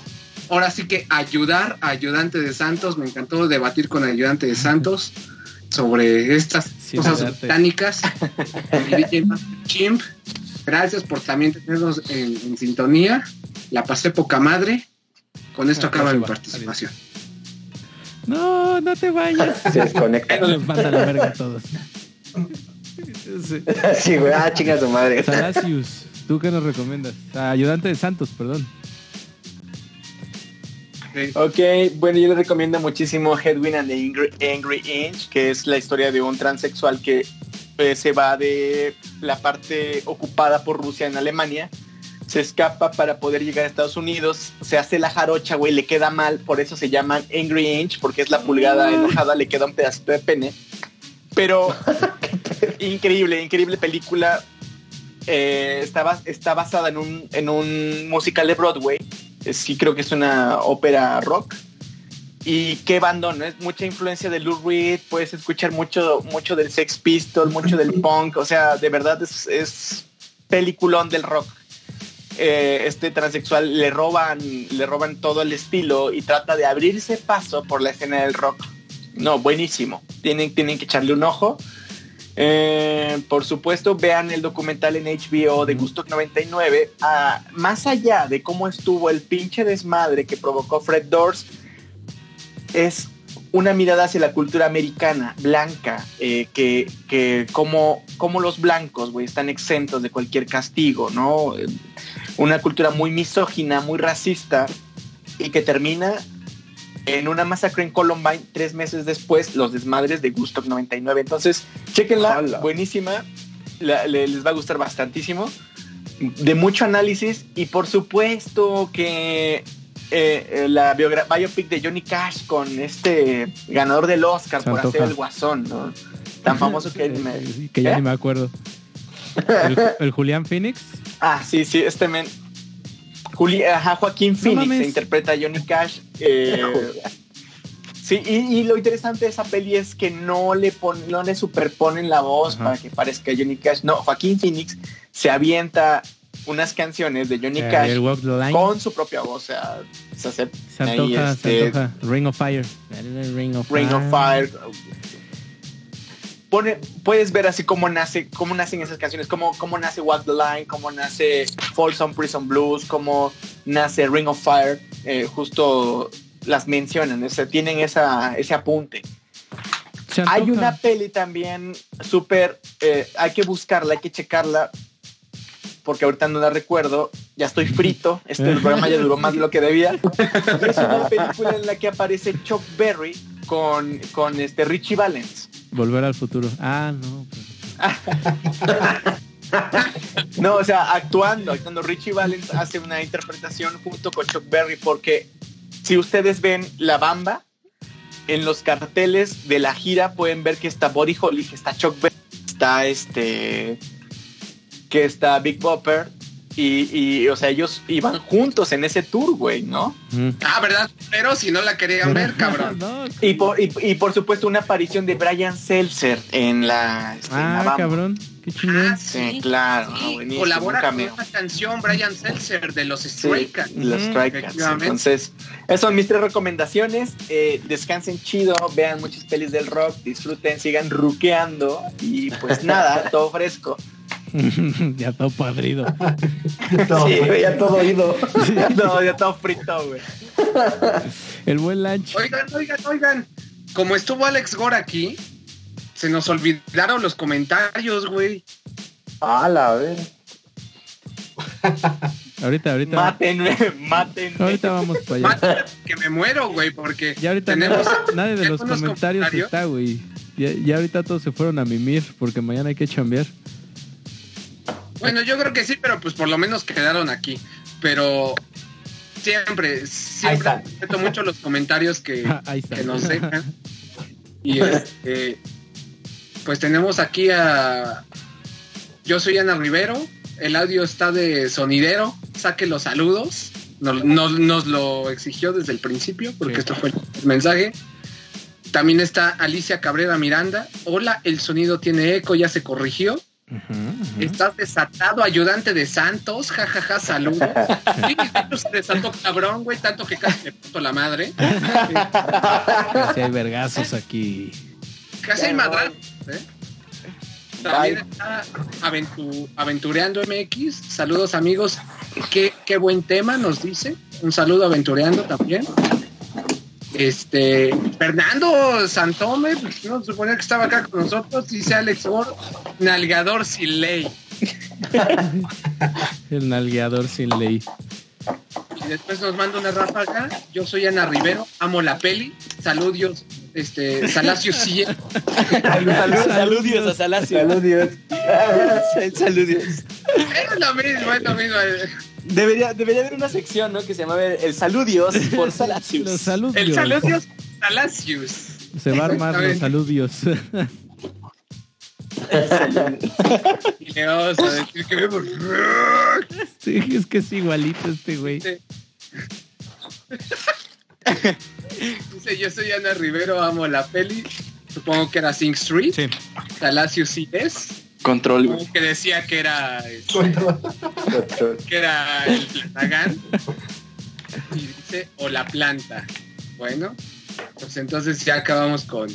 Ahora sí que ayudar a ayudante de Santos. Me encantó debatir con ayudante de Santos sobre estas
Sí,
cosas británicas. Chimp. Gracias por también tenernos en, en sintonía. La pasé poca madre. Con esto
Ah,
acaba mi
va.
participación.
No, no te vayas.
Se desconecta.
Les manda la verga a todos. Sí.
Sí, güey. Ah, chinga tu madre.
Salasius, ¿tú qué nos recomiendas? Ah, ayudante de Santos, perdón.
Ok, bueno, yo les recomiendo muchísimo Hedwig and the Angry, Angry Inch, que es la historia de un transexual que eh, se va de la parte ocupada por Rusia en Alemania, se escapa para poder llegar a Estados Unidos, se hace la jarocha, güey, le queda mal, por eso se llaman Angry Inch, porque es la pulgada enojada, le queda un pedacito de pene. Pero increíble, increíble película. Eh, está, bas- está basada en un, en un musical de Broadway. Sí, creo que es una ópera rock. Y qué bandón, ¿no? Es mucha influencia de Lou Reed, puedes escuchar mucho, mucho del Sex Pistol, mucho del punk, o sea, de verdad es, es peliculón del rock. Eh, este transexual le roban, le roban todo el estilo y trata de abrirse paso por la escena del rock. No, buenísimo. Tienen, tienen que echarle un ojo. Eh, por supuesto, vean el documental en HBO de Gusto 99. Ah, más allá de cómo estuvo el pinche desmadre que provocó Fred Doors, es una mirada hacia la cultura americana, blanca, eh, que, que como, como los blancos, güey, están exentos de cualquier castigo, ¿no? Una cultura muy misógina, muy racista, y que termina en una masacre en Columbine tres meses después, los desmadres de Gusto 99. Entonces, chequenla, buenísima, la- le- les va a gustar bastantísimo, de mucho análisis, y por supuesto que eh, eh, la biopic de Johnny Cash con este ganador del Oscar
Se
por hacer el guasón, ¿no? Tan famoso que me-
que ya
¿Eh?
ni me acuerdo. El, el Julián Phoenix.
Ah, sí, sí, este men. Juli, ajá, Joaquín Phoenix se interpreta a Johnny Cash. Eh, sí, y, y lo interesante de esa peli es que no le, pon- no le superponen la voz para que parezca Johnny Cash. No, Joaquín Phoenix se avienta unas canciones de Johnny
eh,
Cash con su propia voz. O sea, se hace
Se antoja,
este.
Ring of Fire. Ring of
Ring of Fire. Pone, puedes ver así cómo nace, cómo nacen esas canciones, cómo, cómo nace Walk the Line, cómo nace Folsom Prison Blues, cómo nace Ring of Fire, eh, justo las mencionan, o sea, tienen esa, ese apunte. Hay una peli también súper, eh, hay que buscarla, hay que checarla, porque ahorita no la recuerdo, ya estoy frito, este programa ya duró más de lo que debía. Es una película en la que aparece Chuck Berry con, con este Richie Valens.
Volver al futuro. Ah, no. pues.
No, o sea, actuando, actuando. Richie Valens hace una interpretación junto con Chuck Berry porque si ustedes ven La Bamba, en los carteles de la gira pueden ver que está Body Holly, que está Chuck Berry, está este, que está Big Bopper y, y, o sea, ellos iban juntos en ese tour, güey, ¿no?
Mm.
Ah, ¿verdad? Pero si no la querían ver, cabrón.
No,
Y por, y, y por supuesto una aparición de Brian Seltzer en la, este, en la
Ah, cabrón. Qué chingón.
Ah,
Sí, claro,
Sí,
buenísimo,
colabora con una canción Brian Seltzer de los
Sí,
Stray Cats.
los Cats. Entonces, esas son mis tres recomendaciones. Eh, descansen chido, vean muchas pelis del rock, disfruten, sigan ruqueando y pues nada, todo fresco.
ya todo padrido.
Todo.
Sí, güey,
Ya todo oído.
ya todo, ya todo frito, güey.
El buen lunch.
Oigan, oigan, oigan. Como estuvo Alex Gore aquí, se nos olvidaron los comentarios, güey.
¡Hala, a ver!
Ahorita, ahorita.
Mátenme, mátenme.
Ahorita vamos para allá.
Mata, que me muero, güey, porque
Ya ahorita
tenemos
nadie, de los comentarios,
comentarios.
está, güey. Ya, ya ahorita todos se fueron a mimir porque mañana hay que chambear.
Bueno, yo creo que sí, pero pues por lo menos quedaron aquí. Pero siempre, siempre respeto mucho los comentarios que, que nos dejan. Y este, pues tenemos aquí a. Yo soy Ana Rivero. El audio está de sonidero. Saque los saludos. Nos, nos- nos lo exigió desde el principio, porque
Sí.
esto fue el mensaje. También está Alicia Cabrera Miranda. Hola, el sonido tiene eco, ya se corrigió. Estás desatado, ayudante de Santos, jajaja, saludos. Sí, de hecho se desató cabrón, güey, tanto que casi me puto la madre.
Casi hay vergazos aquí.
Casi hay madrazos, ¿eh? También está Aventu- Aventureando MX. Saludos, amigos. Qué, qué buen tema nos dice. Un saludo Aventureando también. Este, Fernando Santome, pues, no se suponía que estaba acá con nosotros, dice Alex Gore, nalgador sin ley.
El nalgueador sin ley.
Y después nos manda una ráfaga. Yo soy Ana Rivero, amo la peli. Saludos, este, Salacios sí.
Salud- saludios a Salacio.
Saludios.
Saludios.
Es lo mismo, es lo mismo.
Debería, debería haber una sección, ¿no? Que se llama el Saludios por Salacios.
Los saludios.
El Salacios Salacios.
Se va a armar los saludios.
Y le vamos a decir que vemos.
sí, es que es igualito este güey.
Dice, yo soy Ana Rivero, amo la peli. Supongo que era Sing Street.
Sí.
Salacios sí es.
Control, güey.
Que decía que era,
Control.
que era el Platagán. Y dice, o la planta. Bueno, pues entonces ya acabamos con,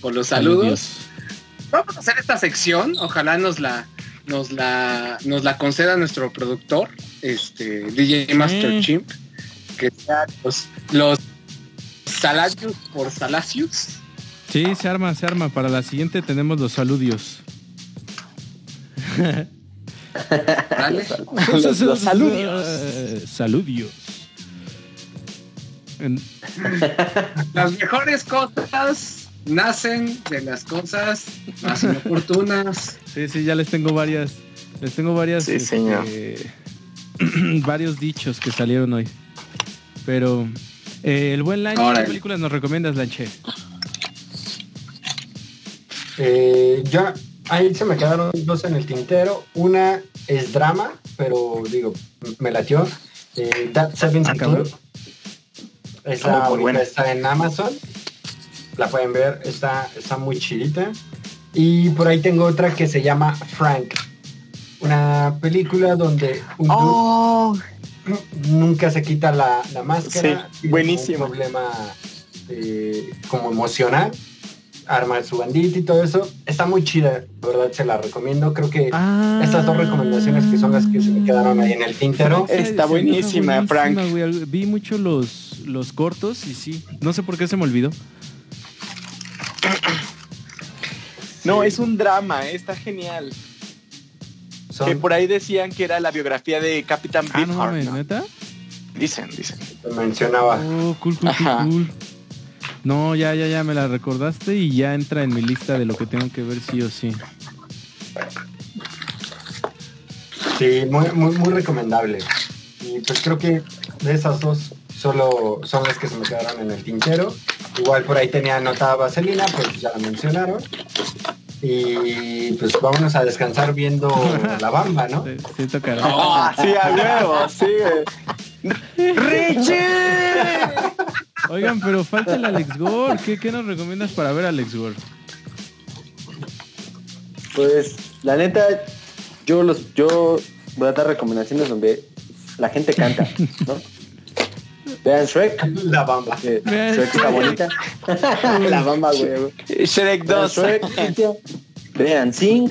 con los saludos. Vamos a hacer esta sección. Ojalá nos la, nos la, nos la conceda nuestro productor, este DJ Master. Chimp, que sea los, los Salacios por Salacios.
Sí, se arma, se arma. Para la siguiente tenemos los saludios.
¿Vale?
Los- los saludios.
Eh, saludios. En-
Las mejores cosas nacen de las cosas más inoportunas.
Sí, sí, ya les tengo varias. Les tengo varias.
Sí,
este,
señor.
varios dichos que salieron hoy. Pero. eh, el buen Lanche, ¿qué películas nos recomiendas, Lanche?
Eh, ya, ahí se me quedaron dos en el tintero. Una es drama, pero digo, me latió. Eh, That 72.
Ah.
Esa
Oh, buena.
está en Amazon. La pueden ver, está, está muy chidita. Y por ahí tengo otra que se llama Frank. Una película donde un
Oh,
nunca se quita la, la máscara.
Sí, buenísimo.
Un problema eh, como emocional. Arma su bandita y todo eso. Está muy chida, la verdad se la recomiendo. Creo que
Ah.
estas dos recomendaciones que son las que se me quedaron ahí en el tintero.
Frank,
Está
sí,
buenísima, Frank.
Vi mucho los, los cortos y sí. No sé por qué se me olvidó.
no, es un drama, eh, está genial. Que por ahí decían que era la biografía de Capitán
Ah,
Beefheart,
mames,
¿no?
¿neta?
Dicen, dicen.
se mencionaba.
Oh, cool, cool, cool, cool. No, ya, ya, ya me la recordaste y ya entra en mi lista de lo que tengo que ver sí o sí.
Sí, muy, muy, muy recomendable. Y pues creo que de esas dos solo son las que se me quedaron en el tintero. Igual por ahí tenía anotada Vaselina, pues ya la mencionaron. Y pues vámonos a descansar viendo la bamba, ¿no?
Sí, sí tocará.
Ah, sí, a huevo, sí. ¡Richie!
Oigan, pero falta el Alex Gore. ¿Qué, qué nos recomiendas para ver a Alex Gore?
Pues, la neta, yo los, yo voy a dar recomendaciones donde la gente canta, ¿no? Vean Shrek,
La bamba.
Shrek está bonita. la bamba, güey.
Shrek
Vean
2.
Shrek. Vean Sing.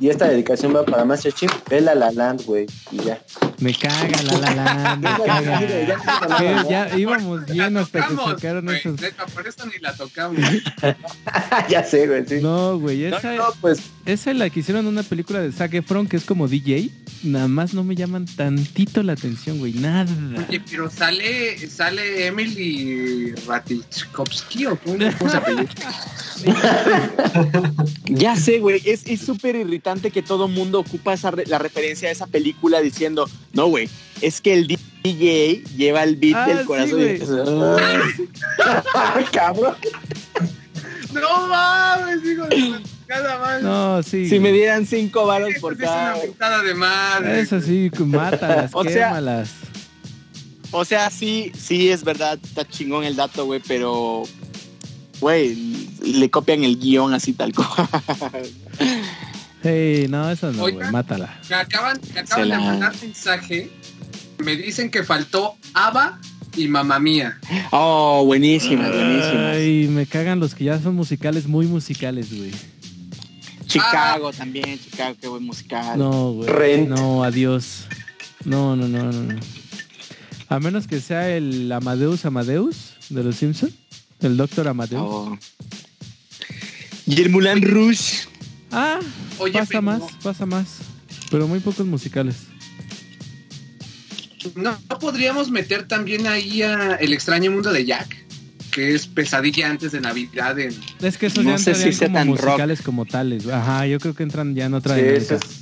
Y esta dedicación va para Master Chief. Ve La La Land, güey. Y ya.
Me caga la la la, me
Ya,
caga.
ya, ya,
Que ya íbamos bien hasta que sacaron esos.
neta, por eso ni la tocamos.
ya sé, güey, sí.
No, güey,
No,
esa,
no, pues
esa es la que hicieron en una película de Zac Efron que es como DJ. Nada más no me llaman tantito la atención, güey. Nada.
Oye, pero sale, sale Emily Ratajkowski o cómo, cómo se apellida?
Ya sé, güey, es es súper irritante que todo mundo ocupa esa re- la referencia a esa película diciendo, no, güey, es que el DJ lleva el beat
Ah,
del
sí,
corazón.
güey.
Ah, cabrón.
No mames, digo, cada más.
No, sí.
si me dieran cinco varos por
sí es una
cada...
de madre.
Es así, mátalas,
O sea-
quémalas.
O sea, sí, sí, es verdad, está chingón el dato, güey, pero... Güey, le copian el guion así tal cual.
Hey, no, esa no, güey, mátala.
Me acaban, me acaban
la-
de mandar mensaje. Me dicen que faltó Ava y Mamá Mía.
Oh, buenísima, buenísima.
Ay, me cagan los que ya son musicales, muy musicales, güey.
Chicago también, Chicago, qué buen musical.
No, güey.
Rent.
No, adiós. No, no, no, no. no. A menos que sea el Amadeus Amadeus de los Simpsons. El Doctor Amadeus.
Oh. Y el Mulan Rouge.
Ah,
Oye,
pasa
pero-
más, pasa más. Pero muy pocos musicales.
¿No, no podríamos meter también ahí a El extraño mundo de Jack? Que es Pesadilla antes de Navidad en...
Es que esos
No
ya
sé si
como
tan rock.
musicales como tales. Ajá, yo creo que entran ya en otra
Sí,
dinámica.
eso es-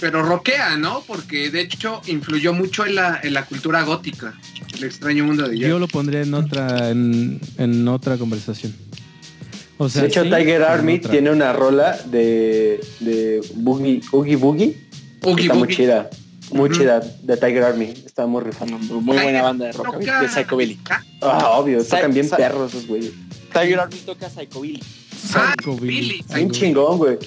Pero rockea, ¿no? Porque de hecho influyó mucho en la, en la cultura gótica. El extraño mundo de Jack.
Yo lo pondría en otra, en, en otra conversación. O sea,
de hecho,
sí,
Tiger Army
otra.
tiene una rola de, de Boogie, Oogie Boogie.
Oogie
está muy
Boogie.
chida. Muy chida. De Tiger Army. Está muy rifada.
Muy buena banda de rock,
Toca-
de Psychobilly.
Ah, obvio.
Sa-
Tocan bien perros esos güeyes.
Tiger Army toca Psychobilly.
Ah,
Psycho Billy.
Billy.
Bien chingón, güey.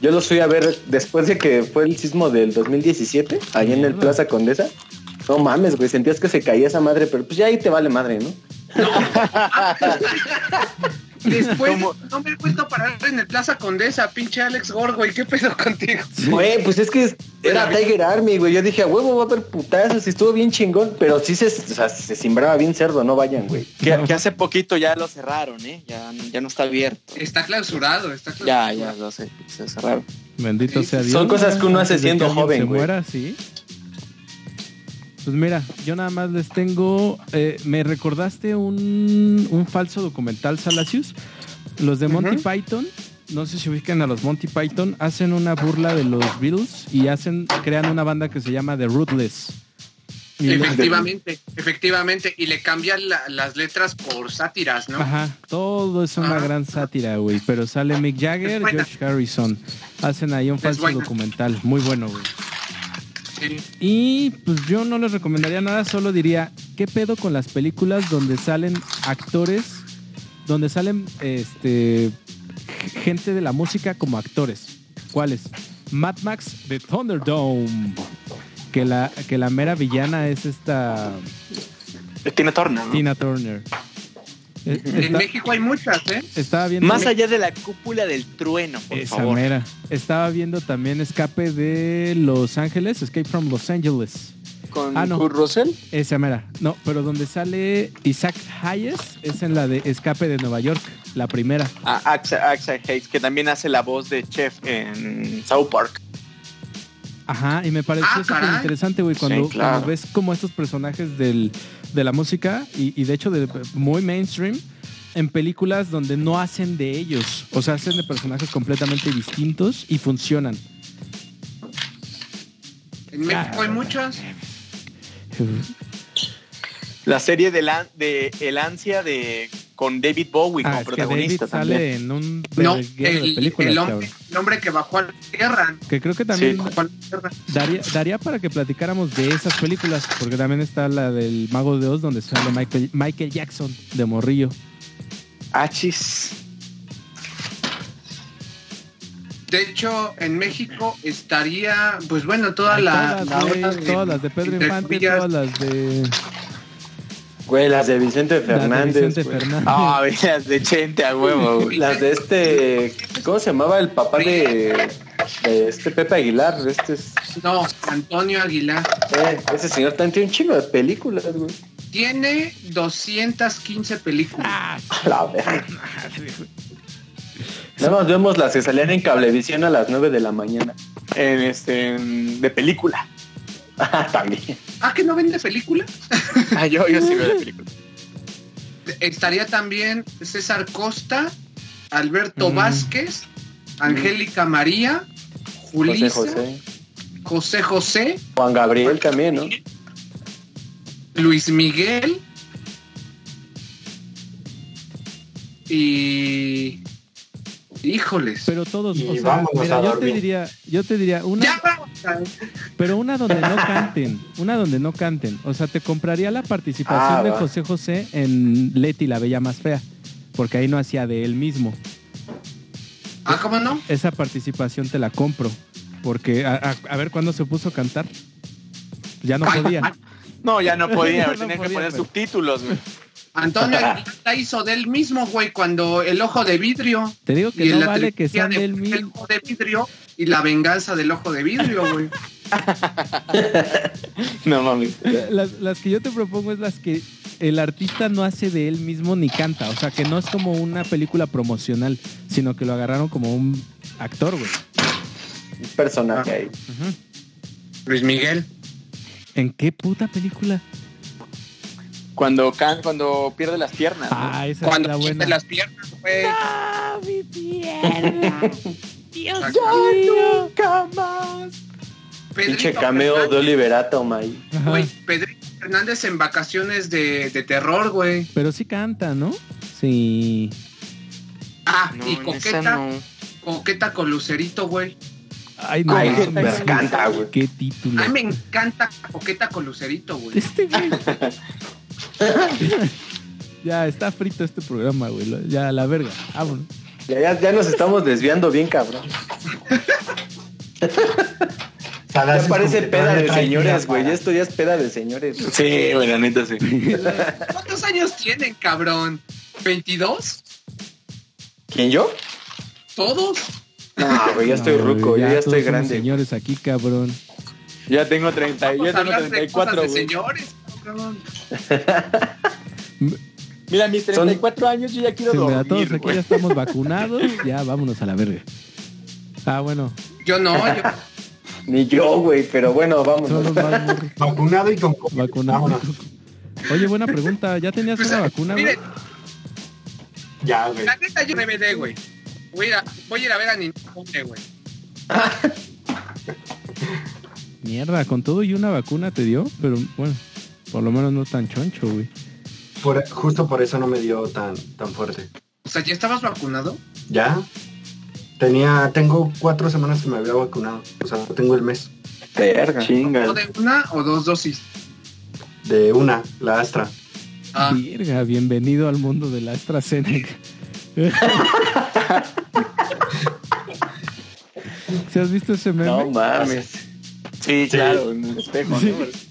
Yo los fui a ver después de que fue el sismo del 2017, allá en el
Mierda.
Plaza Condesa. No mames, güey, sentías que se caía esa madre, pero pues ya ahí te vale madre, ¿no?
Después
¿Cómo?
no me he vuelto a parar en el Plaza Condesa, pinche Alex Gorgo. ¿Y qué pedo contigo?
Güey, pues es que era Tiger Army, güey. Yo dije, a huevo, va a haber putazos y estuvo bien chingón, pero sí se, o sea, se simbraba bien cerdo, no vayan, güey.
Que, que hace poquito ya lo cerraron, ¿eh? Ya, ya no está abierto.
Está clausurado, está
Ya,
clausurado.
ya lo sé, se cerraron.
Bendito sea Dios.
son cosas que uno hace siendo joven,
se
güey.
muera, sí. Pues mira, yo nada más les tengo. eh, me recordaste un, un falso documental, Salacius. Los de Monty. Python, no sé si ubican a los Monty Python, hacen una burla de los Beatles y hacen, crean una banda que se llama The Ruthless. Y le-
Efectivamente, efectivamente. Y le cambian la- las letras por sátiras, ¿no?
Ajá, todo es una gran sátira, güey. Pero sale Mick Jagger. George Harrison. Hacen ahí un falso documental. Muy bueno, güey.
Sí.
Y pues yo no les recomendaría nada, solo diría, ¿qué pedo con las películas donde salen actores, donde salen este gente de la música como actores? ¿Cuáles? Mad Max de Thunderdome. Que la, que la mera villana es esta
Tiene torno, ¿no?
Tina Turner.
En México hay muchas, ¿eh?
estaba viendo
Más allá de la cúpula del trueno, por
esa
favor.
mera. Estaba viendo también Escape de Los Ángeles, Escape from Los Angeles.
Con
Ah, no.
Kurt Russell.
Esa mera. No, pero donde sale Isaac Hayes es en la de Escape de Nueva York, la primera.
a Axa, Axa Hayes, que también hace la voz de Chef en South Park.
Ajá, y me pareció
Ah,
súper interesante, güey, cuando,
Sí, claro.
cuando ves como estos personajes del, de la música y, y de hecho de muy mainstream en películas donde no hacen de ellos, o sea, hacen de personajes completamente distintos y funcionan.
En México hay muchas.
La serie de, la, de El Ansia de con David Bowie
Ah,
como
es que David
protagonista
sale en un
No,
de
el,
películas,
el hombre,
cabrón.
el hombre que bajó a la tierra.
Que creo que también
Sí.
Bajó a la tierra.
daría, daría para que platicáramos de esas películas, porque también está la del Mago de Oz, donde sale Michael, Michael Jackson de Morrillo.
Achis.
De hecho, en México estaría, pues bueno, toda
Ay,
la,
todas,
la onda de-
todas las de Pedro Infante,
comillas,
todas las de,
Güey, las de Vicente
las de
Fernández.
Vicente
güey.
Fernández.
Ah, veas de Chente a huevo, güey.
Las de este. ¿Cómo se llamaba el papá de, de este Pepe Aguilar? Este es.
No, Antonio Aguilar.
eh, ese señor también tiene un chingo de películas, güey.
Tiene 215 películas.
Ah,
La verga. Nada más vemos las que salían en Cablevisión a las 9 de la mañana.
En este, en- de película.
Ah, también.
Ah, que no vende película.
Ah, yo, yo sí veo de película.
Estaría también César Costa, Alberto
Mm.
Vázquez, Angélica María,
José
Julissa,
José.
José José,
Juan Gabriel también, ¿no?
Luis Miguel y híjoles.
pero todos,
Y
o sea,
vámonos
mira,
a
yo te diría, yo te diría una,
Ya vamos.
Pero una donde no canten, una donde no canten. O sea, te compraría la participación
Ah,
de
va.
José José en Leti, la bella más fea, porque ahí no hacía de él mismo.
Ah, ¿cómo no?
Esa participación te la compro, porque a, a- a ver cuándo se puso a cantar. Ya no podía.
No, ya no podía,
No
tenía que poner subtítulos, güey.
Antonio Aguilar la hizo de él mismo, güey, cuando el ojo de vidrio.
Te digo que no
la
vale que
de
del
El
mismo.
ojo de vidrio y la venganza del ojo de vidrio, güey.
No mames.
Las, las que yo te propongo es las que el artista no hace de él mismo ni canta. O sea, que no es como una película promocional, sino que lo agarraron como un actor, güey.
Un personaje ahí.
Luis Miguel.
¿En qué puta película?
Cuando, can, cuando pierde las piernas. ¿no?
Ah, esa
Cuando
es la
pierde
buena.
las piernas, güey.
¡Ah, mi pierna! Dios
Exacto.
mío.
nunca más.
Pinche cameo
Fernández,
de Oliver Atom ahí.
Ajá.
Güey, Pedrito Fernández en vacaciones de, de terror, güey.
Pero sí canta, ¿no? Sí.
Ah,
No,
y coqueta,
no.
coqueta con Lucerito, güey.
Ay, no.
Ay, me encanta, güey.
Qué título.
A mí me encanta coqueta con Lucerito, güey.
Este güey. ya está frito este programa, güey. Ya, la verga. Vámonos.
Ya, ya, ya nos estamos desviando bien, cabrón. Ya parece peda de señores, güey.
para-
Esto ya es peda de señores.
Sí, güey, la neta sí.
¿Cuántos años tienen, cabrón? ¿22?
¿Quién yo?
¿Todos?
No, güey, ya estoy
No,
ruco, yo ya estoy grande.
señores aquí, cabrón.
Ya tengo 30,
Vamos
ya tengo
hablar de
34,
cosas de
güey.
señores, cabrón.
Mira, mis 34 años yo ya quiero
Sí, mira,
dormir,
todos aquí ya estamos vacunados. Ya, vámonos a la verga. Ah, bueno.
Yo no, yo
Ni yo, güey, pero bueno, vamos.
Son.
Vacunado y con. Vámonos.
Oye, buena pregunta. ¿Ya tenías
Pues,
una vacuna, güey?
Mire,
Ya, güey.
la neta yo DVD, güey. Voy a ir a, voy a ir a ver a Nintendo, güey.
Mierda, con todo y una vacuna te dio, pero bueno, por lo menos no tan choncho, güey.
Por- justo por eso no me dio tan, tan fuerte.
O sea, ¿ya estabas vacunado?
¿Ya? Tenía, tengo cuatro semanas que me había vacunado. O sea, tengo el mes.
Verga.
¿O
Chinga.
de una o dos dosis?
De una, la Astra.
Ah,
Virga, bienvenido al mundo de la AstraZeneca. ¿Se has visto ese meme?
No mames.
Sí, claro, en el espejo,
Sí.
¿no?